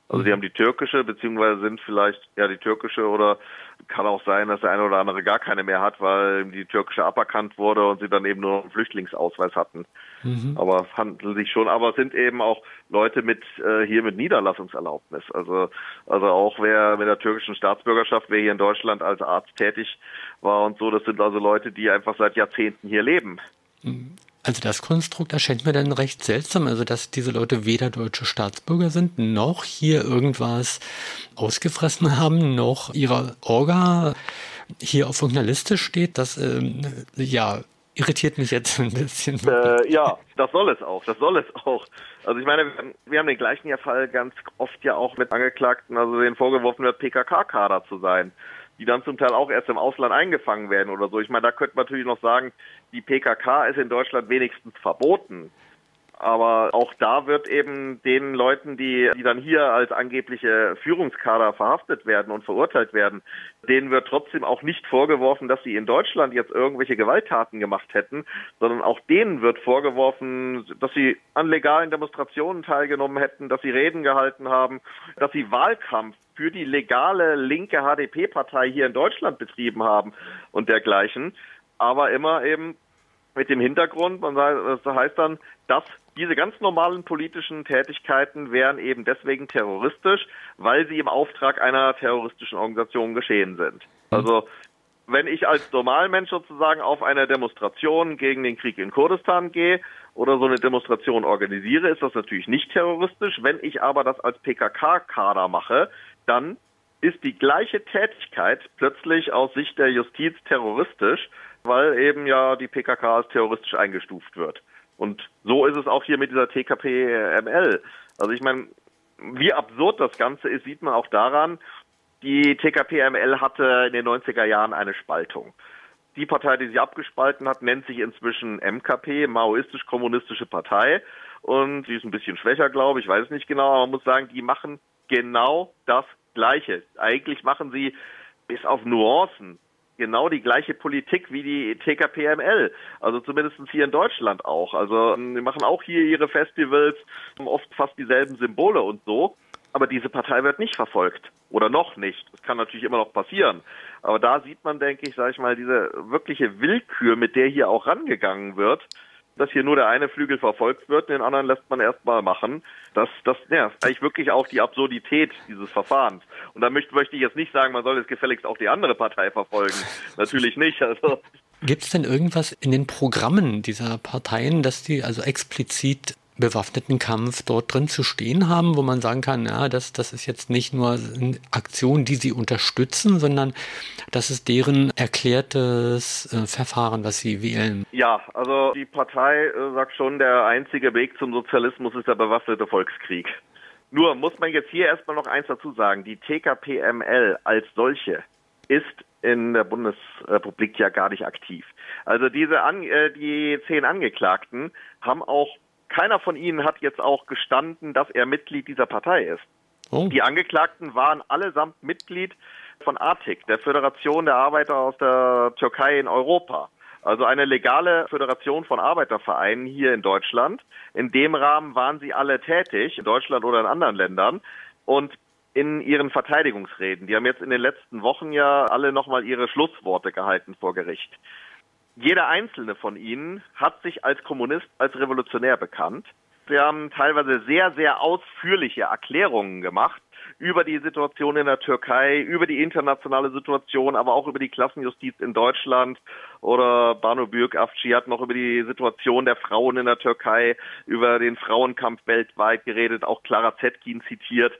Also die mhm. haben die türkische, beziehungsweise sind vielleicht ja die türkische oder kann auch sein, dass der eine oder andere gar keine mehr hat, weil die türkische aberkannt wurde und sie dann eben nur einen Flüchtlingsausweis hatten. Mhm. Aber es handelt sich schon, aber es sind eben auch Leute mit äh, hier mit Niederlassungserlaubnis. Also also auch wer mit der türkischen Staatsbürgerschaft, wer hier in Deutschland als Arzt tätig war und so, das sind also Leute, die einfach seit Jahrzehnten hier leben. Mhm. Also das Konstrukt erscheint mir dann recht seltsam, also dass diese Leute weder deutsche Staatsbürger sind, noch hier irgendwas ausgefressen haben, noch ihre Orga hier auf irgendeiner Liste steht. Das ähm, ja irritiert mich jetzt ein bisschen. Äh, ja, das soll es auch. Das soll es auch. Also ich meine, wir haben den gleichen Fall ganz oft ja auch mit Angeklagten, also denen vorgeworfen wird, PKK-Kader zu sein die dann zum Teil auch erst im Ausland eingefangen werden oder so. Ich meine, da könnte man natürlich noch sagen, die PKK ist in Deutschland wenigstens verboten. Aber auch da wird eben den Leuten, die, die dann hier als angebliche Führungskader verhaftet werden und verurteilt werden, denen wird trotzdem auch nicht vorgeworfen, dass sie in Deutschland jetzt irgendwelche Gewalttaten gemacht hätten, sondern auch denen wird vorgeworfen, dass sie an legalen Demonstrationen teilgenommen hätten, dass sie Reden gehalten haben, dass sie Wahlkampf für die legale linke HDP-Partei hier in Deutschland betrieben haben und dergleichen. Aber immer eben mit dem Hintergrund, man sagt, das heißt dann, dass diese ganz normalen politischen Tätigkeiten wären eben deswegen terroristisch, weil sie im Auftrag einer terroristischen Organisation geschehen sind. Also wenn ich als Normalmensch sozusagen auf eine Demonstration gegen den Krieg in Kurdistan gehe oder so eine Demonstration organisiere, ist das natürlich nicht terroristisch. Wenn ich aber das als PKK-Kader mache, dann ist die gleiche Tätigkeit plötzlich aus Sicht der Justiz terroristisch, weil eben ja die PKK als terroristisch eingestuft wird. Und so ist es auch hier mit dieser TKP-ML. Also ich meine, wie absurd das Ganze ist, sieht man auch daran, die TKP-ML hatte in den 90er Jahren eine Spaltung. Die Partei, die sie abgespalten hat, nennt sich inzwischen MKP, Maoistisch-Kommunistische Partei. Und sie ist ein bisschen schwächer, glaube ich, weiß es nicht genau, aber man muss sagen, die machen genau das Gleiche. Eigentlich machen sie bis auf Nuancen genau die gleiche Politik wie die TKPML. Also zumindest hier in Deutschland auch. Also ähm, die machen auch hier ihre Festivals, oft fast dieselben Symbole und so. Aber diese Partei wird nicht verfolgt. Oder noch nicht. Das kann natürlich immer noch passieren. Aber da sieht man, denke ich, sage ich mal, diese wirkliche Willkür, mit der hier auch rangegangen wird dass hier nur der eine Flügel verfolgt wird, den anderen lässt man erstmal machen. Das, das, ja, ist eigentlich wirklich auch die Absurdität dieses Verfahrens. Und da möchte, möchte ich jetzt nicht sagen, man soll jetzt gefälligst auch die andere Partei verfolgen. Natürlich nicht. Also. Gibt es denn irgendwas in den Programmen dieser Parteien, dass die also explizit bewaffneten Kampf dort drin zu stehen haben, wo man sagen kann, ja, das, das ist jetzt nicht nur eine Aktion, die sie unterstützen, sondern das ist deren erklärtes äh, Verfahren, was sie wählen. Ja, also die Partei äh, sagt schon, der einzige Weg zum Sozialismus ist der bewaffnete Volkskrieg. Nur muss man jetzt hier erstmal noch eins dazu sagen, die TKPML als solche ist in der Bundesrepublik ja gar nicht aktiv. Also diese an, äh, die zehn Angeklagten haben auch keiner von ihnen hat jetzt auch gestanden, dass er Mitglied dieser Partei ist. Oh. Die Angeklagten waren allesamt Mitglied von ATIK, der Föderation der Arbeiter aus der Türkei in Europa. Also eine legale Föderation von Arbeitervereinen hier in Deutschland. In dem Rahmen waren sie alle tätig, in Deutschland oder in anderen Ländern. Und in ihren Verteidigungsreden. Die haben jetzt in den letzten Wochen ja alle nochmal ihre Schlussworte gehalten vor Gericht. Jeder einzelne von ihnen hat sich als Kommunist, als Revolutionär bekannt. Sie haben teilweise sehr, sehr ausführliche Erklärungen gemacht über die Situation in der Türkei, über die internationale Situation, aber auch über die Klassenjustiz in Deutschland. Oder Banu Bürk Afci hat noch über die Situation der Frauen in der Türkei, über den Frauenkampf weltweit geredet, auch Clara Zetkin zitiert.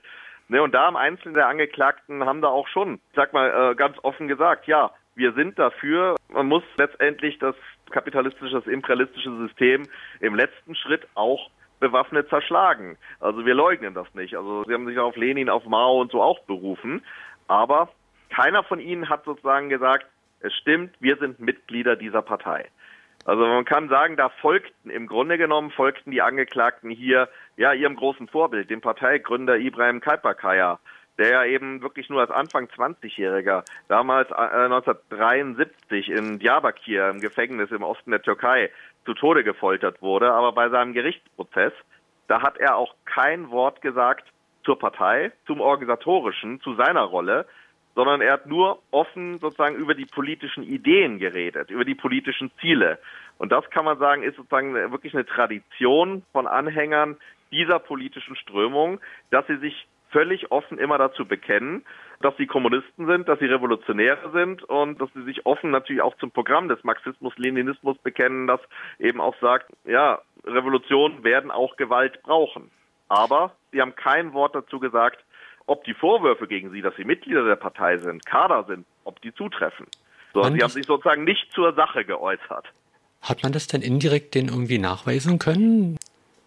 Ne, und da im Einzelnen der Angeklagten haben da auch schon, sag mal, äh, ganz offen gesagt, ja, wir sind dafür. Man muss letztendlich das kapitalistische, das imperialistische System im letzten Schritt auch bewaffnet zerschlagen. Also wir leugnen das nicht. Also sie haben sich auf Lenin, auf Mao und so auch berufen. Aber keiner von ihnen hat sozusagen gesagt, es stimmt, wir sind Mitglieder dieser Partei. Also man kann sagen, da folgten im Grunde genommen folgten die Angeklagten hier ja ihrem großen Vorbild, dem Parteigründer Ibrahim Kalpakaya, der ja eben wirklich nur als Anfang 20-Jähriger damals äh, 1973 in Diyarbakir im Gefängnis im Osten der Türkei zu Tode gefoltert wurde. Aber bei seinem Gerichtsprozess, da hat er auch kein Wort gesagt zur Partei, zum Organisatorischen, zu seiner Rolle, sondern er hat nur offen sozusagen über die politischen Ideen geredet, über die politischen Ziele. Und das kann man sagen, ist sozusagen wirklich eine Tradition von Anhängern dieser politischen Strömung, dass sie sich völlig offen immer dazu bekennen, dass sie Kommunisten sind, dass sie Revolutionäre sind und dass sie sich offen natürlich auch zum Programm des Marxismus-Leninismus bekennen, das eben auch sagt, ja, Revolutionen werden auch Gewalt brauchen. Aber sie haben kein Wort dazu gesagt, ob die Vorwürfe gegen sie, dass sie Mitglieder der Partei sind, Kader sind, ob die zutreffen. So, sie haben sich sozusagen nicht zur Sache geäußert. Hat man das denn indirekt denn irgendwie nachweisen können?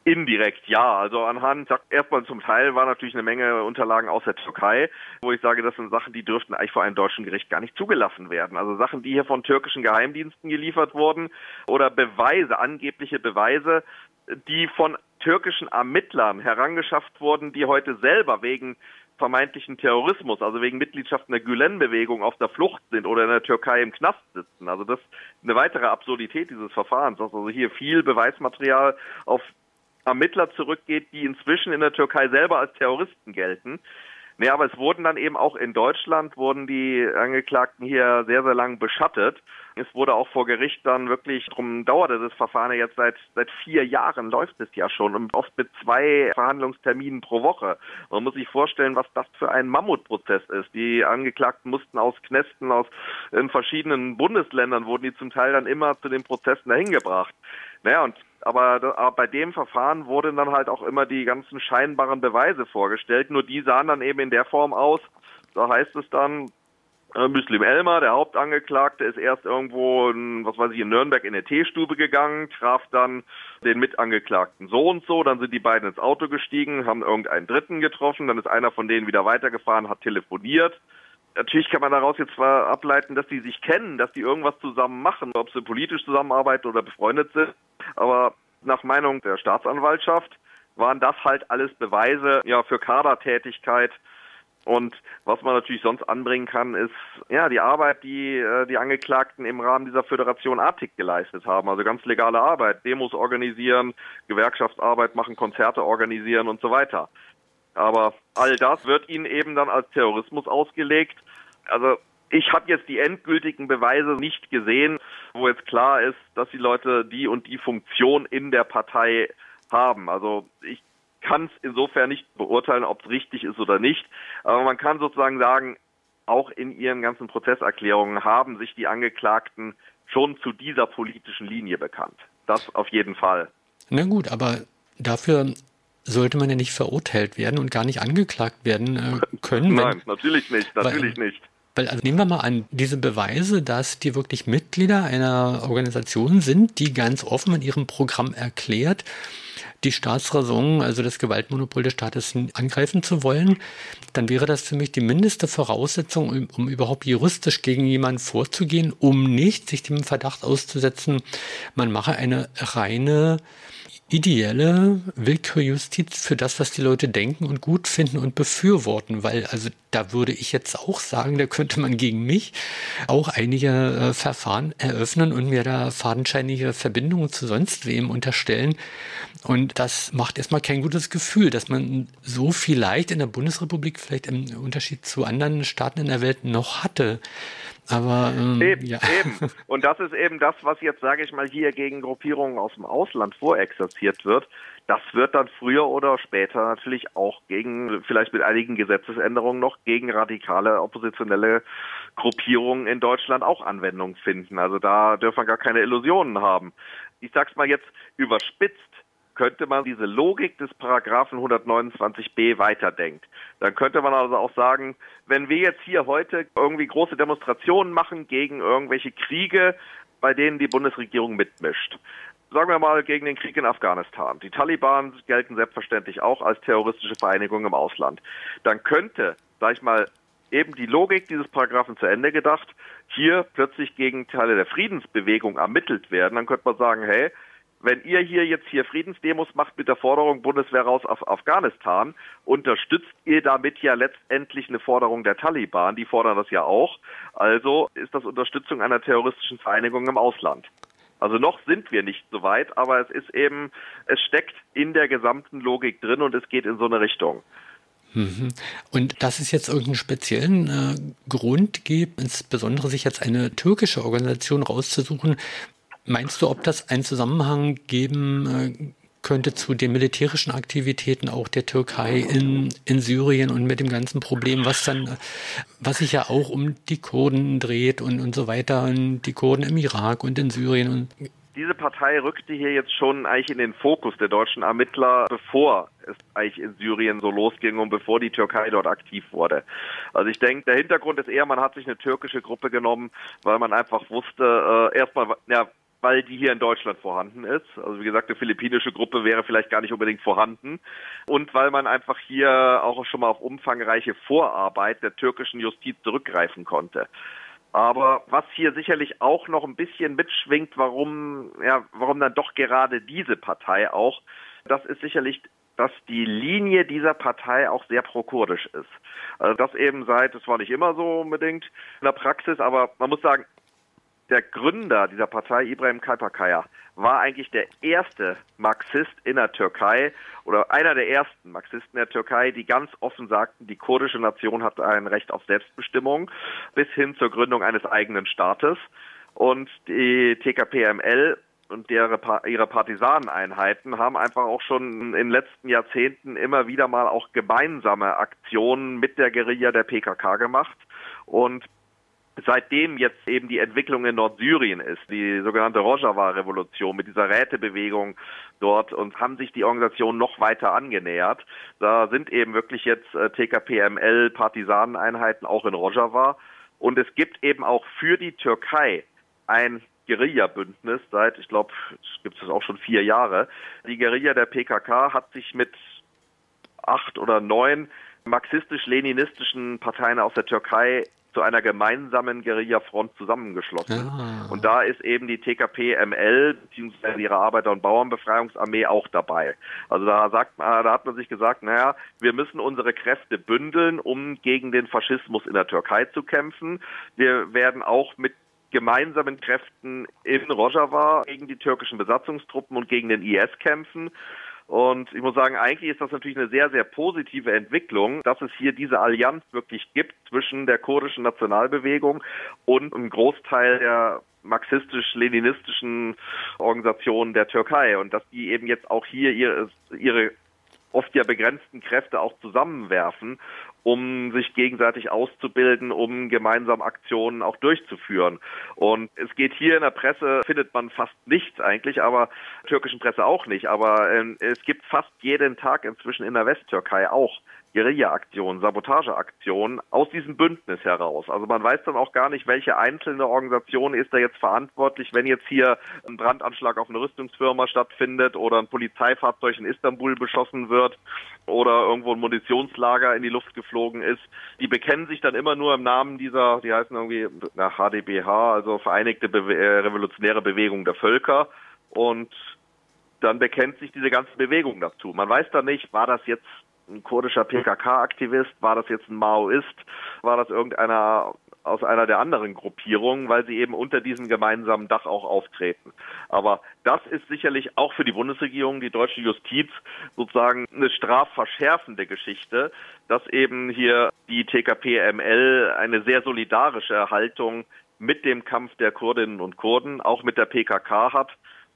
Indirekt ja. Also anhand, erstmal zum Teil war natürlich eine Menge Unterlagen aus der Türkei, wo ich sage, das sind Sachen, die dürften eigentlich vor einem deutschen Gericht gar nicht zugelassen werden. Also Sachen, die hier von türkischen Geheimdiensten geliefert wurden oder Beweise, angebliche Beweise, die von türkischen Ermittlern herangeschafft wurden, die heute selber wegen vermeintlichen Terrorismus, also wegen Mitgliedschaft in der Gülen-Bewegung auf der Flucht sind oder in der Türkei im Knast sitzen. Also das ist eine weitere Absurdität dieses Verfahrens, dass also hier viel Beweismaterial auf Ermittler zurückgeht, die inzwischen in der Türkei selber als Terroristen gelten. Nee, aber es wurden dann eben auch in Deutschland, wurden die Angeklagten hier sehr, sehr lang beschattet. Es wurde auch vor Gericht dann wirklich, darum dauerte das Verfahren jetzt seit, seit vier Jahren läuft es ja schon und oft mit zwei Verhandlungsterminen pro Woche. Man muss sich vorstellen, was das für ein Mammutprozess ist. Die Angeklagten mussten aus Knästen aus in verschiedenen Bundesländern wurden die zum Teil dann immer zu den Prozessen dahin gebracht. Naja, und aber, bei dem Verfahren wurden dann halt auch immer die ganzen scheinbaren Beweise vorgestellt. Nur die sahen dann eben in der Form aus. Da heißt es dann, äh, Müslim Elmer, der Hauptangeklagte, ist erst irgendwo, in, was weiß ich, in Nürnberg in eine Teestube gegangen, traf dann den Mitangeklagten so und so, dann sind die beiden ins Auto gestiegen, haben irgendeinen Dritten getroffen, dann ist einer von denen wieder weitergefahren, hat telefoniert. Natürlich kann man daraus jetzt zwar ableiten, dass die sich kennen, dass die irgendwas zusammen machen, ob sie politisch zusammenarbeiten oder befreundet sind. Aber nach Meinung der Staatsanwaltschaft waren das halt alles Beweise ja für Kadertätigkeit. Und was man natürlich sonst anbringen kann, ist ja die Arbeit, die äh, die Angeklagten im Rahmen dieser Föderation Artik geleistet haben. Also ganz legale Arbeit, Demos organisieren, Gewerkschaftsarbeit machen, Konzerte organisieren und so weiter. Aber all das wird ihnen eben dann als Terrorismus ausgelegt. Also ich habe jetzt die endgültigen Beweise nicht gesehen, wo jetzt klar ist, dass die Leute die und die Funktion in der Partei haben. Also ich kann es insofern nicht beurteilen, ob es richtig ist oder nicht. Aber man kann sozusagen sagen, auch in ihren ganzen Prozesserklärungen haben sich die Angeklagten schon zu dieser politischen Linie bekannt. Das auf jeden Fall. Na gut, aber dafür sollte man ja nicht verurteilt werden und gar nicht angeklagt werden äh, können. Nein, wenn, natürlich nicht, natürlich weil, nicht. Weil, also nehmen wir mal an, diese Beweise, dass die wirklich Mitglieder einer Organisation sind, die ganz offen in ihrem Programm erklärt, die Staatsräson, also das Gewaltmonopol des Staates angreifen zu wollen, dann wäre das für mich die mindeste Voraussetzung, um, um überhaupt juristisch gegen jemanden vorzugehen, um nicht sich dem Verdacht auszusetzen, man mache eine reine ideelle Willkürjustiz für das, was die Leute denken und gut finden und befürworten, weil also da würde ich jetzt auch sagen, da könnte man gegen mich auch einige äh, Verfahren eröffnen und mir da fadenscheinige Verbindungen zu sonst wem unterstellen. Und das macht erstmal kein gutes Gefühl, dass man so vielleicht in der Bundesrepublik, vielleicht im Unterschied zu anderen Staaten in der Welt noch hatte. Aber ähm, eben, ja. eben. Und das ist eben das, was jetzt, sage ich mal, hier gegen Gruppierungen aus dem Ausland vorexerziert wird. Das wird dann früher oder später natürlich auch gegen, vielleicht mit einigen Gesetzesänderungen noch, gegen radikale oppositionelle Gruppierungen in Deutschland auch Anwendung finden. Also da dürfen wir gar keine Illusionen haben. Ich sag's mal jetzt überspitzt könnte man diese Logik des Paragraphen 129b weiterdenkt. Dann könnte man also auch sagen, wenn wir jetzt hier heute irgendwie große Demonstrationen machen gegen irgendwelche Kriege, bei denen die Bundesregierung mitmischt, sagen wir mal gegen den Krieg in Afghanistan. Die Taliban gelten selbstverständlich auch als terroristische Vereinigung im Ausland. Dann könnte, sag ich mal, eben die Logik dieses Paragraphen zu Ende gedacht, hier plötzlich gegen Teile der Friedensbewegung ermittelt werden. Dann könnte man sagen, hey, wenn ihr hier jetzt hier Friedensdemos macht mit der Forderung Bundeswehr raus auf Afghanistan, unterstützt ihr damit ja letztendlich eine Forderung der Taliban. Die fordern das ja auch. Also ist das Unterstützung einer terroristischen Vereinigung im Ausland. Also noch sind wir nicht so weit, aber es ist eben, es steckt in der gesamten Logik drin und es geht in so eine Richtung. Mhm. Und dass es jetzt irgendeinen speziellen äh, Grund gibt, insbesondere sich jetzt eine türkische Organisation rauszusuchen, Meinst du, ob das einen Zusammenhang geben äh, könnte zu den militärischen Aktivitäten auch der Türkei in, in Syrien und mit dem ganzen Problem, was dann, was sich ja auch um die Kurden dreht und, und so weiter, und die Kurden im Irak und in Syrien und diese Partei rückte hier jetzt schon eigentlich in den Fokus der deutschen Ermittler, bevor es eigentlich in Syrien so losging und bevor die Türkei dort aktiv wurde. Also ich denke, der Hintergrund ist eher, man hat sich eine türkische Gruppe genommen, weil man einfach wusste, äh, erstmal, ja, weil die hier in Deutschland vorhanden ist. Also wie gesagt, eine philippinische Gruppe wäre vielleicht gar nicht unbedingt vorhanden. Und weil man einfach hier auch schon mal auf umfangreiche Vorarbeit der türkischen Justiz zurückgreifen konnte. Aber was hier sicherlich auch noch ein bisschen mitschwingt, warum, ja, warum dann doch gerade diese Partei auch, das ist sicherlich dass die Linie dieser Partei auch sehr prokurdisch ist. Also das eben seit, das war nicht immer so unbedingt in der Praxis, aber man muss sagen, der Gründer dieser Partei, Ibrahim Kalpakaya, war eigentlich der erste Marxist in der Türkei oder einer der ersten Marxisten der Türkei, die ganz offen sagten, die kurdische Nation hat ein Recht auf Selbstbestimmung bis hin zur Gründung eines eigenen Staates. Und die TKPML und ihre, ihre Partisaneneinheiten haben einfach auch schon in den letzten Jahrzehnten immer wieder mal auch gemeinsame Aktionen mit der Guerilla der PKK gemacht. Und seitdem jetzt eben die Entwicklung in Nordsyrien ist, die sogenannte Rojava-Revolution mit dieser Rätebewegung dort und haben sich die Organisationen noch weiter angenähert. Da sind eben wirklich jetzt äh, TKPML Partisaneneinheiten auch in Rojava und es gibt eben auch für die Türkei ein Guerilla-Bündnis seit, ich glaube, gibt es auch schon vier Jahre. Die Guerilla der PKK hat sich mit acht oder neun marxistisch-leninistischen Parteien aus der Türkei zu einer gemeinsamen Guerilla-Front zusammengeschlossen. Ja. Und da ist eben die TKP-ML bzw. ihre Arbeiter- und Bauernbefreiungsarmee auch dabei. Also da sagt man, da hat man sich gesagt, naja, wir müssen unsere Kräfte bündeln, um gegen den Faschismus in der Türkei zu kämpfen. Wir werden auch mit gemeinsamen Kräften in Rojava gegen die türkischen Besatzungstruppen und gegen den IS kämpfen. Und ich muss sagen, eigentlich ist das natürlich eine sehr, sehr positive Entwicklung, dass es hier diese Allianz wirklich gibt zwischen der kurdischen Nationalbewegung und einem Großteil der marxistisch-leninistischen Organisationen der Türkei. Und dass die eben jetzt auch hier ihre, ihre oft ja begrenzten Kräfte auch zusammenwerfen, um sich gegenseitig auszubilden, um gemeinsam Aktionen auch durchzuführen. Und es geht hier in der Presse, findet man fast nichts eigentlich, aber türkischen Presse auch nicht. Aber äh, es gibt fast jeden Tag inzwischen in der Westtürkei auch Guerilla-Aktionen, Sabotageaktionen aus diesem Bündnis heraus. Also man weiß dann auch gar nicht, welche einzelne Organisation ist da jetzt verantwortlich, wenn jetzt hier ein Brandanschlag auf eine Rüstungsfirma stattfindet oder ein Polizeifahrzeug in Istanbul beschossen wird oder irgendwo ein Munitionslager in die Luft geflogen ist. Die bekennen sich dann immer nur im Namen dieser, die heißen irgendwie nach HDBH, also Vereinigte Be äh, Revolutionäre Bewegung der Völker und dann bekennt sich diese ganze Bewegung dazu. Man weiß dann nicht, war das jetzt ein kurdischer PKK-Aktivist? War das jetzt ein Maoist? War das irgendeiner aus einer der anderen Gruppierungen, weil sie eben unter diesem gemeinsamen Dach auch auftreten. Aber das ist sicherlich auch für die Bundesregierung, die deutsche Justiz sozusagen eine strafverschärfende Geschichte, dass eben hier die TKP-ML eine sehr solidarische Haltung mit dem Kampf der Kurdinnen und Kurden, auch mit der PKK hat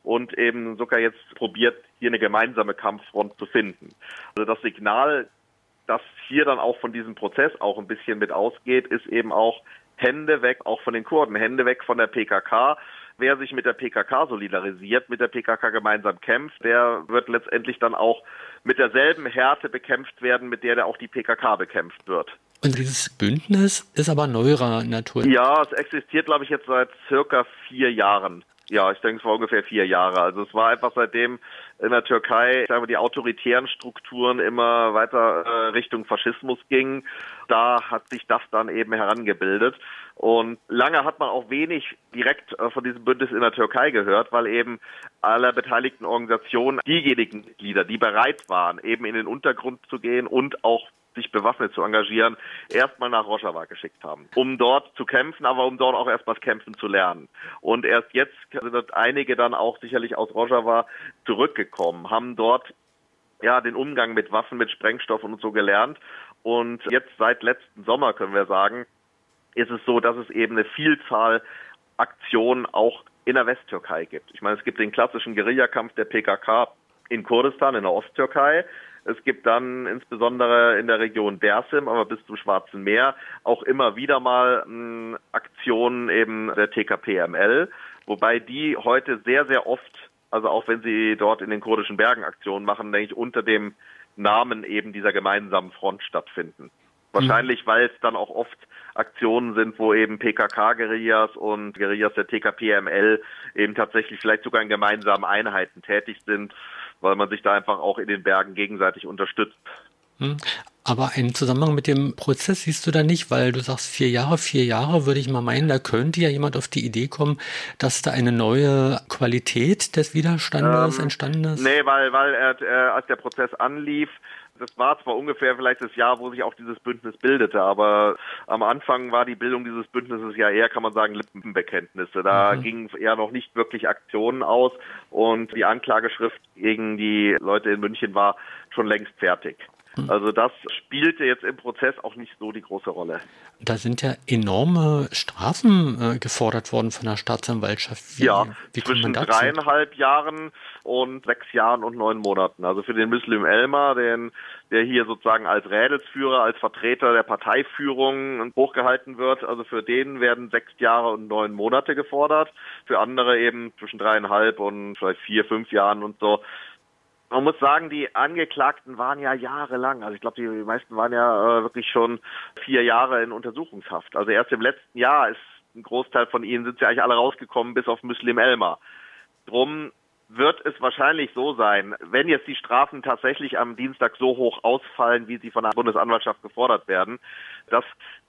und eben sogar jetzt probiert, hier eine gemeinsame Kampffront zu finden. Also das Signal, das hier dann auch von diesem Prozess auch ein bisschen mit ausgeht, ist eben auch Hände weg, auch von den Kurden, Hände weg von der PKK. Wer sich mit der PKK solidarisiert, mit der PKK gemeinsam kämpft, der wird letztendlich dann auch mit derselben Härte bekämpft werden, mit der, der auch die PKK bekämpft wird. Und dieses Bündnis ist aber neuerer Natur. Ja, es existiert, glaube ich, jetzt seit circa vier Jahren. Ja, ich denke, es war ungefähr vier Jahre. Also es war einfach seitdem in der Türkei, sagen wir, die autoritären Strukturen immer weiter äh, Richtung Faschismus gingen. Da hat sich das dann eben herangebildet. Und lange hat man auch wenig direkt äh, von diesem Bündnis in der Türkei gehört, weil eben alle beteiligten Organisationen diejenigen Mitglieder, die bereit waren, eben in den Untergrund zu gehen und auch sich bewaffnet zu engagieren, erstmal nach Rojava geschickt haben, um dort zu kämpfen, aber um dort auch erstmals kämpfen zu lernen. Und erst jetzt sind einige dann auch sicherlich aus Rojava zurückgekommen, haben dort ja den Umgang mit Waffen, mit Sprengstoffen und so gelernt. Und jetzt seit letzten Sommer können wir sagen, ist es so, dass es eben eine Vielzahl Aktionen auch in der Westtürkei gibt. Ich meine, es gibt den klassischen Guerillakampf der PKK in Kurdistan, in der Osttürkei. Es gibt dann insbesondere in der Region Dersim, aber bis zum Schwarzen Meer auch immer wieder mal mh, hm, Aktionen eben der TKPML, wobei die heute sehr, sehr oft, also auch wenn sie dort in den kurdischen Bergen Aktionen machen, denke ich, unter dem Namen eben dieser gemeinsamen Front stattfinden. Wahrscheinlich, weil es dann auch oft Aktionen sind, wo eben PKK-Guerillas und Guerillas der TKPML eben tatsächlich vielleicht sogar in gemeinsamen Einheiten tätig sind, weil man sich da einfach auch in den Bergen gegenseitig unterstützt. Hm. Aber einen Zusammenhang mit dem Prozess siehst du da nicht, weil du sagst vier Jahre, vier Jahre würde ich mal meinen, da könnte ja jemand auf die Idee kommen, dass da eine neue Qualität des Widerstandes ähm, entstanden ist. Nee, weil, weil äh, als der Prozess anlief, das war zwar ungefähr vielleicht das Jahr, wo sich auch dieses Bündnis bildete, aber am Anfang war die Bildung dieses Bündnisses ja eher, kann man sagen, Lippenbekenntnisse. Da mhm. gingen eher noch nicht wirklich Aktionen aus und die Anklageschrift gegen die Leute in München war schon längst fertig. Hm. Also das spielte jetzt im Prozess auch nicht so die große Rolle. Da sind ja enorme Strafen äh, gefordert worden von der Staatsanwaltschaft. Wie, ja, wie zwischen dreieinhalb Jahren und sechs Jahren und neun Monaten. Also für den Muslim Elmer, den, der hier sozusagen als Rädelsführer, als Vertreter der Parteiführung hochgehalten wird, also für den werden sechs Jahre und neun Monate gefordert. Für andere eben zwischen dreieinhalb und vielleicht vier, fünf Jahren und so man muss sagen, die Angeklagten waren ja jahrelang, also ich glaube, die meisten waren ja äh, wirklich schon vier Jahre in Untersuchungshaft. Also erst im letzten Jahr ist ein Großteil von ihnen sind ja eigentlich alle rausgekommen, bis auf Muslim Elmer. Drum wird es wahrscheinlich so sein, wenn jetzt die Strafen tatsächlich am Dienstag so hoch ausfallen, wie sie von der Bundesanwaltschaft gefordert werden, dass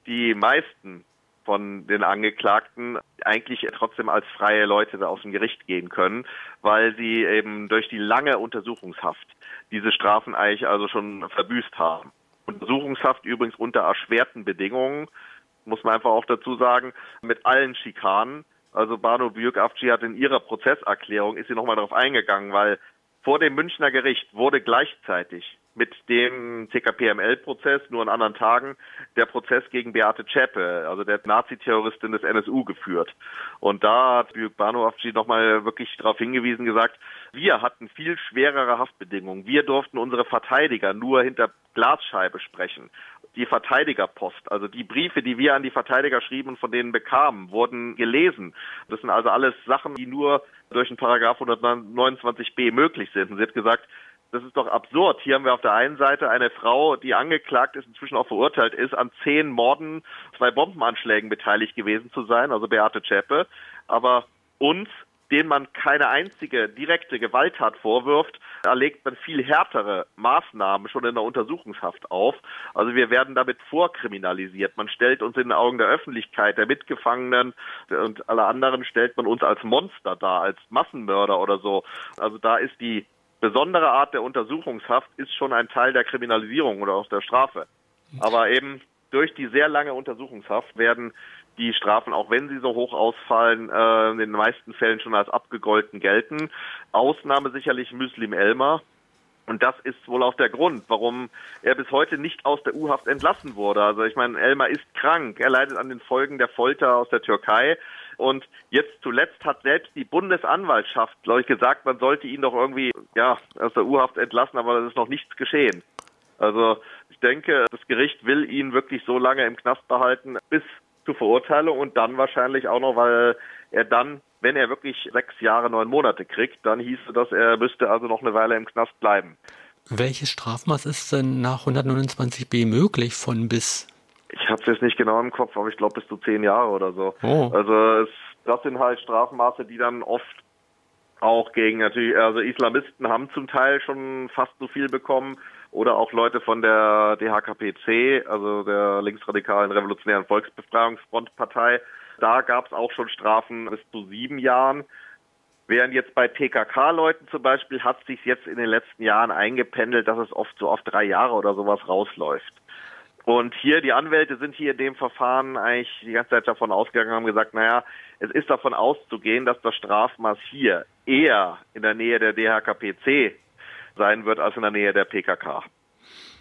die meisten von den Angeklagten eigentlich trotzdem als freie Leute aus dem Gericht gehen können, weil sie eben durch die lange Untersuchungshaft diese Strafen eigentlich also schon verbüßt haben. Untersuchungshaft übrigens unter erschwerten Bedingungen, muss man einfach auch dazu sagen, mit allen Schikanen. Also Banu Büyük-Avci hat in ihrer Prozesserklärung, ist sie nochmal darauf eingegangen, weil vor dem Münchner Gericht wurde gleichzeitig mit dem TKPML-Prozess, nur an anderen Tagen, der Prozess gegen Beate Zschäpe, also der Nazi-Terroristin des NSU, geführt. Und da hat Büyük Banovci nochmal wirklich darauf hingewiesen, gesagt, wir hatten viel schwerere Haftbedingungen. Wir durften unsere Verteidiger nur hinter Glasscheibe sprechen. Die Verteidigerpost, also die Briefe, die wir an die Verteidiger schrieben und von denen bekamen, wurden gelesen. Das sind also alles Sachen, die nur durch den Paragraph 129b möglich sind. Und sie hat gesagt, das ist doch absurd. Hier haben wir auf der einen Seite eine Frau, die angeklagt ist, inzwischen auch verurteilt ist, an zehn Morden, zwei Bombenanschlägen beteiligt gewesen zu sein, also Beate Zschäpe. Aber uns, denen man keine einzige direkte Gewalttat vorwirft, erlegt man viel härtere Maßnahmen schon in der Untersuchungshaft auf. Also wir werden damit vorkriminalisiert. Man stellt uns in den Augen der Öffentlichkeit, der Mitgefangenen und aller anderen stellt man uns als Monster dar, als Massenmörder oder so. Also da ist die besondere Art der Untersuchungshaft ist schon ein Teil der Kriminalisierung oder auch der Strafe. Aber eben durch die sehr lange Untersuchungshaft werden die Strafen, auch wenn sie so hoch ausfallen, äh, in den meisten Fällen schon als abgegolten gelten. Ausnahme sicherlich Muslim Elmer. Und das ist wohl auch der Grund, warum er bis heute nicht aus der U-Haft entlassen wurde. Also ich meine, Elmar ist krank. Er leidet an den Folgen der Folter aus der Türkei. Und jetzt zuletzt hat selbst die Bundesanwaltschaft, glaube ich, gesagt, man sollte ihn doch irgendwie ja, aus der U-Haft entlassen, aber das ist noch nichts geschehen. Also ich denke, das Gericht will ihn wirklich so lange im Knast behalten bis zur Verurteilung und dann wahrscheinlich auch noch, weil er dann, wenn er wirklich sechs Jahre, neun Monate kriegt, dann hieße das, er müsste also noch eine Weile im Knast bleiben. Welches Strafmaß ist denn nach 129b möglich von bis? Ich habe es jetzt nicht genau im Kopf, aber ich glaube bis zu zehn Jahre oder so. Oh. Also es, das sind halt Strafmaße, die dann oft auch gegen natürlich, also Islamisten haben zum Teil schon fast so viel bekommen oder auch Leute von der DHKPC, also der linksradikalen Revolutionären Volksbefreiungsfrontpartei. Da gab es auch schon Strafen bis zu sieben Jahren. Während jetzt bei PKK-Leuten zum Beispiel hat sich jetzt in den letzten Jahren eingependelt, dass es oft so auf drei Jahre oder sowas rausläuft. Und hier, die Anwälte sind hier in dem Verfahren eigentlich die ganze Zeit davon ausgegangen, haben gesagt, naja, es ist davon auszugehen, dass das Strafmaß hier eher in der Nähe der DHKPC sein wird als in der Nähe der PKK.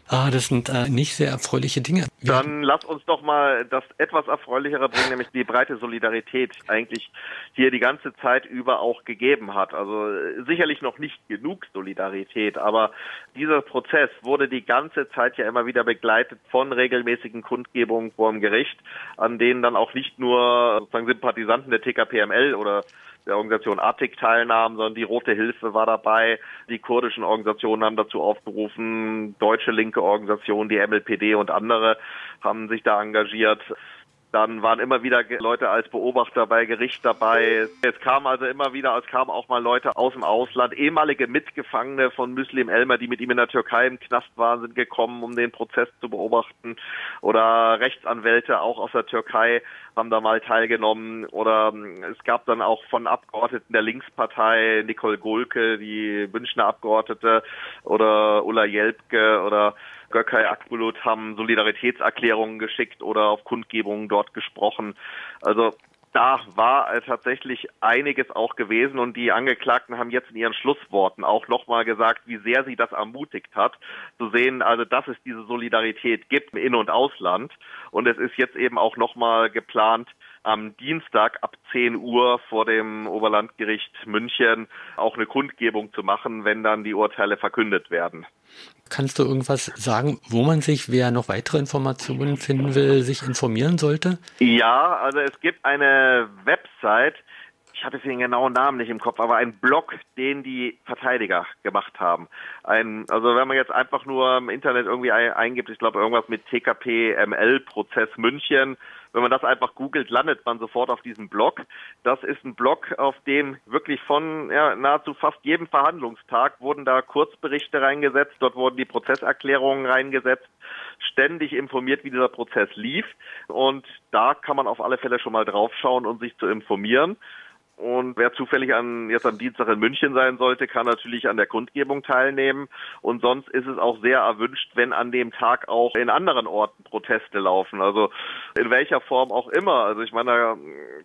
Ah, das sind äh, nicht sehr erfreuliche Dinge. Dann lass uns doch mal das etwas erfreulichere bringen, nämlich die breite Solidarität eigentlich hier die ganze Zeit über auch gegeben hat. Also äh, sicherlich noch nicht genug Solidarität, aber dieser Prozess wurde die ganze Zeit ja immer wieder begleitet von regelmäßigen Kundgebungen vor dem Gericht, an denen dann auch nicht nur sozusagen Sympathisanten der TKPML oder der Organisation Attic teilnahmen, sondern die Rote Hilfe war dabei. Die kurdischen Organisationen haben dazu aufgerufen, deutsche linke Organisationen, die MLPD und andere haben sich da engagiert. Dann waren immer wieder Leute als Beobachter bei Gericht dabei. Es kam also immer wieder, es kamen auch mal Leute aus dem Ausland, ehemalige Mitgefangene von Muslim Elmer, die mit ihm in der Türkei im Knast waren, sind gekommen, um den Prozess zu beobachten. Oder Rechtsanwälte auch aus der Türkei haben da mal teilgenommen. Oder ähm, es gab dann auch von Abgeordneten der Linkspartei, Nicole Gulke, die Münchner Abgeordnete, oder Ulla Jelpke oder Gökay Akbulut haben Solidaritätserklärungen geschickt oder auf Kundgebungen dort gesprochen. Also da war tatsächlich einiges auch gewesen und die Angeklagten haben jetzt in ihren Schlussworten auch nochmal gesagt, wie sehr sie das ermutigt hat, zu sehen, also dass es diese Solidarität gibt im In- und Ausland. Und es ist jetzt eben auch nochmal geplant, am Dienstag ab 10 Uhr vor dem Oberlandgericht München auch eine Kundgebung zu machen, wenn dann die Urteile verkündet werden. Kannst du irgendwas sagen, wo man sich, wer noch weitere Informationen finden will, sich informieren sollte? Ja, also es gibt eine Website, ich hatte den genauen Namen nicht im Kopf, aber ein Blog, den die Verteidiger gemacht haben. Ein, also wenn man jetzt einfach nur im Internet irgendwie eingibt, ich glaube irgendwas mit TKP ML Prozess München, wenn man das einfach googelt, landet man sofort auf diesem Blog. Das ist ein Blog, auf dem wirklich von ja, nahezu fast jedem Verhandlungstag wurden da Kurzberichte reingesetzt, dort wurden die Prozesserklärungen reingesetzt, ständig informiert, wie dieser Prozess lief. Und da kann man auf alle Fälle schon mal draufschauen und sich zu informieren. Und wer zufällig an, jetzt am Dienstag in München sein sollte, kann natürlich an der Kundgebung teilnehmen. Und sonst ist es auch sehr erwünscht, wenn an dem Tag auch in anderen Orten Proteste laufen. Also in welcher Form auch immer. Also ich meine, da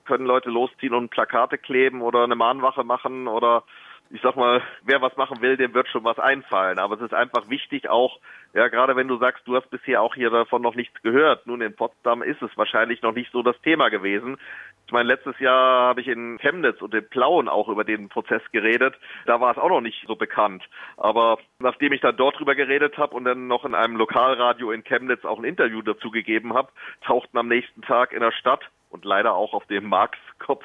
können Leute losziehen und Plakate kleben oder eine Mahnwache machen oder ich sag mal, wer was machen will, dem wird schon was einfallen. Aber es ist einfach wichtig auch, ja, gerade wenn du sagst, du hast bisher auch hier davon noch nichts gehört. Nun, in Potsdam ist es wahrscheinlich noch nicht so das Thema gewesen. Ich meine, letztes Jahr habe ich in Chemnitz und in Plauen auch über den Prozess geredet. Da war es auch noch nicht so bekannt. Aber nachdem ich dann dort drüber geredet habe und dann noch in einem Lokalradio in Chemnitz auch ein Interview dazu gegeben habe, tauchten am nächsten Tag in der Stadt und leider auch auf dem Marx-Kopf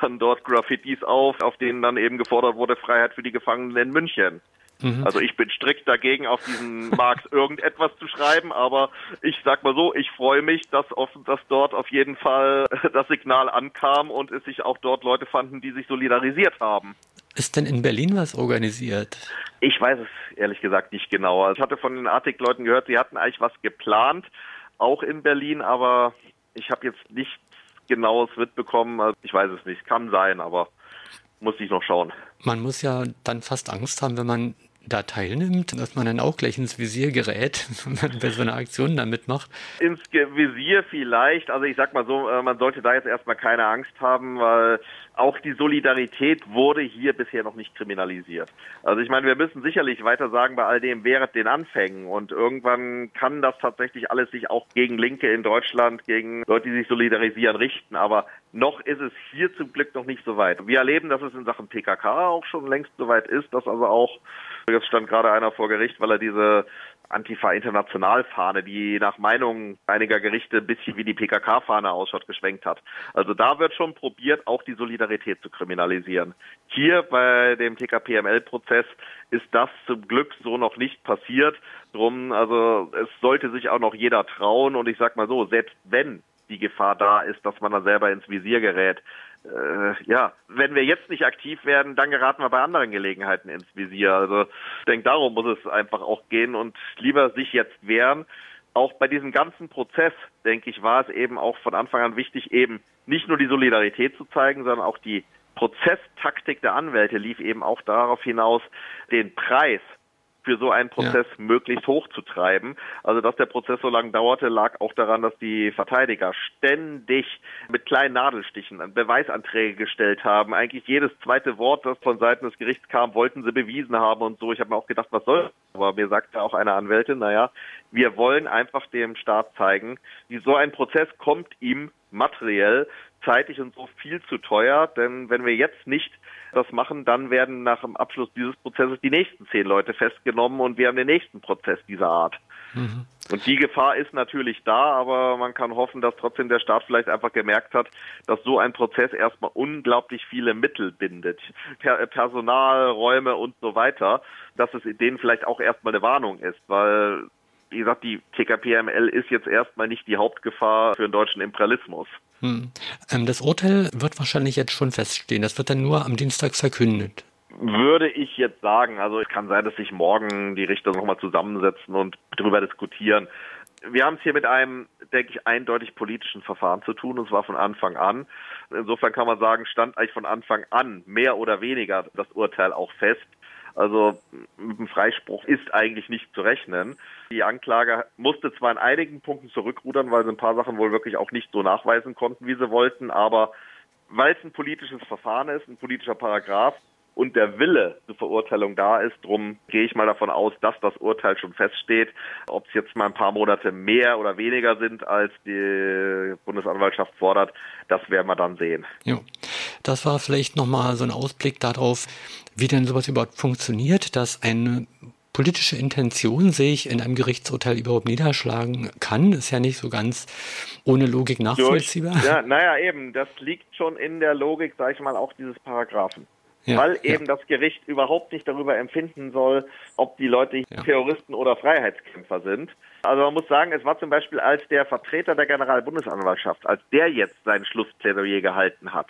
dann dort Graffitis auf, auf denen dann eben gefordert wurde, Freiheit für die Gefangenen in München. Mhm. Also ich bin strikt dagegen, auf diesen Marx irgendetwas zu schreiben, aber ich sag mal so, ich freue mich, dass, offen, dass dort auf jeden Fall das Signal ankam und es sich auch dort Leute fanden, die sich solidarisiert haben. Ist denn in Berlin was organisiert? Ich weiß es ehrlich gesagt nicht genau. Also ich hatte von den Artik-Leuten gehört, sie hatten eigentlich was geplant, auch in Berlin, aber ich habe jetzt nichts Genaues mitbekommen. Also ich weiß es nicht. Kann sein, aber muss ich noch schauen. Man muss ja dann fast Angst haben, wenn man da teilnimmt, dass man dann auch gleich ins Visier gerät, wenn man bei so einer Aktion da mitmacht? Ins Visier vielleicht. Also ich sag mal so, äh, man sollte da jetzt erstmal keine Angst haben, weil auch die Solidarität wurde hier bisher noch nicht kriminalisiert. Also ich meine, wir müssen sicherlich weiter sagen bei all dem während den Anfängen und irgendwann kann das tatsächlich alles sich auch gegen Linke in Deutschland, gegen Leute, die sich solidarisieren, richten. Aber noch ist es hier zum Glück noch nicht so weit. Wir erleben, dass es in Sachen PKK auch schon längst so weit ist, dass also auch Jetzt stand gerade einer vor Gericht, weil er diese Antifa-International-Fahne, die nach Meinung einiger Gerichte ein bisschen wie die PKK-Fahne ausschaut, geschwenkt hat. Also da wird schon probiert, auch die Solidarität zu kriminalisieren. Hier bei dem TKPML-Prozess ist das zum Glück so noch nicht passiert. Drum, also es sollte sich auch noch jeder trauen und ich sag mal so, selbst wenn die Gefahr da ist, dass man da selber ins Visier gerät, äh, ja, wenn wir jetzt nicht aktiv werden, dann geraten wir bei anderen Gelegenheiten ins Visier. Also ich denke, darum muss es einfach auch gehen und lieber sich jetzt wehren. Auch bei diesem ganzen Prozess, denke ich, war es eben auch von Anfang an wichtig, eben nicht nur die Solidarität zu zeigen, sondern auch die Prozesstaktik der Anwälte lief eben auch darauf hinaus, den Preis für so einen Prozess ja. möglichst hoch zu treiben. Also dass der Prozess so lange dauerte, lag auch daran, dass die Verteidiger ständig mit kleinen Nadelstichen Beweisanträge gestellt haben. Eigentlich jedes zweite Wort, das von Seiten des Gerichts kam, wollten sie bewiesen haben und so. Ich habe mir auch gedacht, was soll? Aber mir sagte auch eine Anwältin, naja, wir wollen einfach dem Staat zeigen, wie so ein Prozess kommt ihm materiell, zeitig und so viel zu teuer, denn wenn wir jetzt nicht das machen, dann werden nach dem Abschluss dieses Prozesses die nächsten zehn Leute festgenommen und wir haben den nächsten Prozess dieser Art. Mhm. Und die Gefahr ist natürlich da, aber man kann hoffen, dass trotzdem der Staat vielleicht einfach gemerkt hat, dass so ein Prozess erstmal unglaublich viele Mittel bindet. Per Personal, Räume und so weiter, dass es denen vielleicht auch erstmal eine Warnung ist, weil wie gesagt, die TKPML ist jetzt erstmal nicht die Hauptgefahr für den deutschen Imperialismus. Hm. Ähm, das Urteil wird wahrscheinlich jetzt schon feststehen. Das wird dann nur am Dienstag verkündet. Würde ich jetzt sagen. Also es kann sein, dass sich morgen die Richter nochmal zusammensetzen und darüber diskutieren. Wir haben es hier mit einem, denke ich, eindeutig politischen Verfahren zu tun, und zwar von Anfang an. Insofern kann man sagen, stand eigentlich von Anfang an mehr oder weniger das Urteil auch fest. Also mit dem Freispruch ist eigentlich nicht zu rechnen. Die Anklage musste zwar in einigen Punkten zurückrudern, weil sie ein paar Sachen wohl wirklich auch nicht so nachweisen konnten, wie sie wollten, aber weil es ein politisches Verfahren ist, ein politischer Paragraph, und der Wille zur Verurteilung da ist. Drum gehe ich mal davon aus, dass das Urteil schon feststeht. Ob es jetzt mal ein paar Monate mehr oder weniger sind, als die Bundesanwaltschaft fordert, das werden wir dann sehen. Jo. Das war vielleicht nochmal so ein Ausblick darauf, wie denn sowas überhaupt funktioniert, dass eine politische Intention sehe ich in einem Gerichtsurteil überhaupt niederschlagen kann, ist ja nicht so ganz ohne Logik nachvollziehbar. Durch, ja, naja, eben, das liegt schon in der Logik, sage ich mal, auch dieses Paragraphen. Ja, weil eben ja. das Gericht überhaupt nicht darüber empfinden soll, ob die Leute ja. Terroristen oder Freiheitskämpfer sind. Also man muss sagen, es war zum Beispiel, als der Vertreter der Generalbundesanwaltschaft, als der jetzt sein Schlussplädoyer gehalten hat,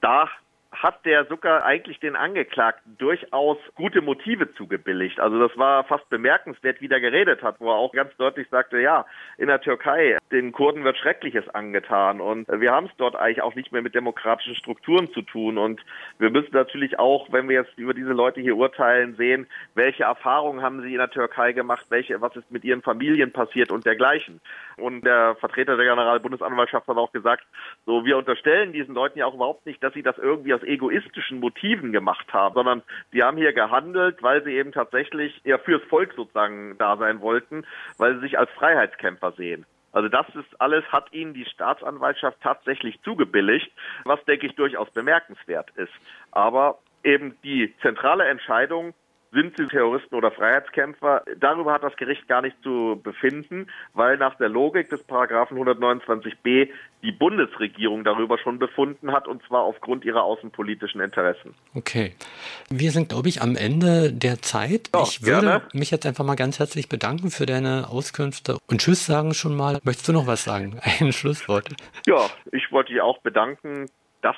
da hat der Zucker eigentlich den Angeklagten durchaus gute Motive zugebilligt. Also das war fast bemerkenswert, wie der geredet hat, wo er auch ganz deutlich sagte, ja, in der Türkei, den Kurden wird Schreckliches angetan und wir haben es dort eigentlich auch nicht mehr mit demokratischen Strukturen zu tun und wir müssen natürlich auch, wenn wir jetzt über diese Leute hier urteilen, sehen, welche Erfahrungen haben sie in der Türkei gemacht, welche, was ist mit ihren Familien passiert und dergleichen. Und der Vertreter der Generalbundesanwaltschaft hat auch gesagt, so wir unterstellen diesen Leuten ja auch überhaupt nicht, dass sie das irgendwie aus egoistischen Motiven gemacht haben, sondern die haben hier gehandelt, weil sie eben tatsächlich ja fürs Volk sozusagen da sein wollten, weil sie sich als Freiheitskämpfer sehen. Also das ist alles, hat ihnen die Staatsanwaltschaft tatsächlich zugebilligt, was denke ich durchaus bemerkenswert ist. Aber eben die zentrale Entscheidung, sind sie Terroristen oder Freiheitskämpfer? Darüber hat das Gericht gar nicht zu befinden, weil nach der Logik des Paragraphen 129b die Bundesregierung darüber schon befunden hat, und zwar aufgrund ihrer außenpolitischen Interessen. Okay. Wir sind, glaube ich, am Ende der Zeit. Ja, ich würde gerne. mich jetzt einfach mal ganz herzlich bedanken für deine Auskünfte und Tschüss sagen schon mal. Möchtest du noch was sagen? Ein Schlusswort. Ja, ich wollte dich auch bedanken, dass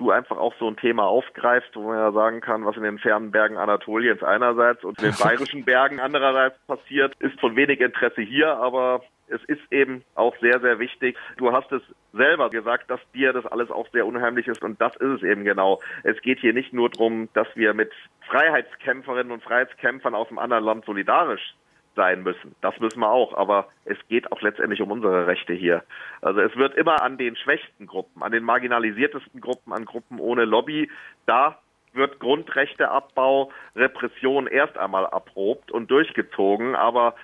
du einfach auch so ein Thema aufgreifst, wo man ja sagen kann, was in den fernen Bergen Anatoliens einerseits und in den bayerischen Bergen andererseits passiert, ist von wenig Interesse hier, aber es ist eben auch sehr, sehr wichtig. Du hast es selber gesagt, dass dir das alles auch sehr unheimlich ist und das ist es eben genau. Es geht hier nicht nur darum, dass wir mit Freiheitskämpferinnen und Freiheitskämpfern aus einem anderen Land solidarisch sein müssen. Das müssen wir auch, aber es geht auch letztendlich um unsere Rechte hier. Also es wird immer an den schwächsten Gruppen, an den marginalisiertesten Gruppen, an Gruppen ohne Lobby, da wird Grundrechteabbau, Repression erst einmal erprobt und durchgezogen, aber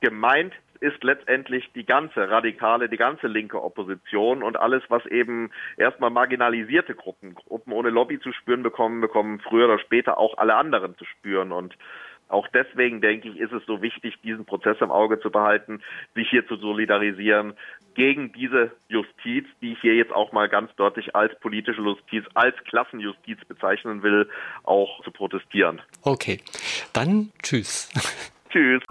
gemeint ist letztendlich die ganze radikale, die ganze linke Opposition und alles, was eben erstmal marginalisierte Gruppen, Gruppen ohne Lobby zu spüren bekommen, bekommen früher oder später auch alle anderen zu spüren und auch deswegen denke ich, ist es so wichtig, diesen Prozess im Auge zu behalten, sich hier zu solidarisieren, gegen diese Justiz, die ich hier jetzt auch mal ganz deutlich als politische Justiz, als Klassenjustiz bezeichnen will, auch zu protestieren. Okay, dann tschüss. Tschüss.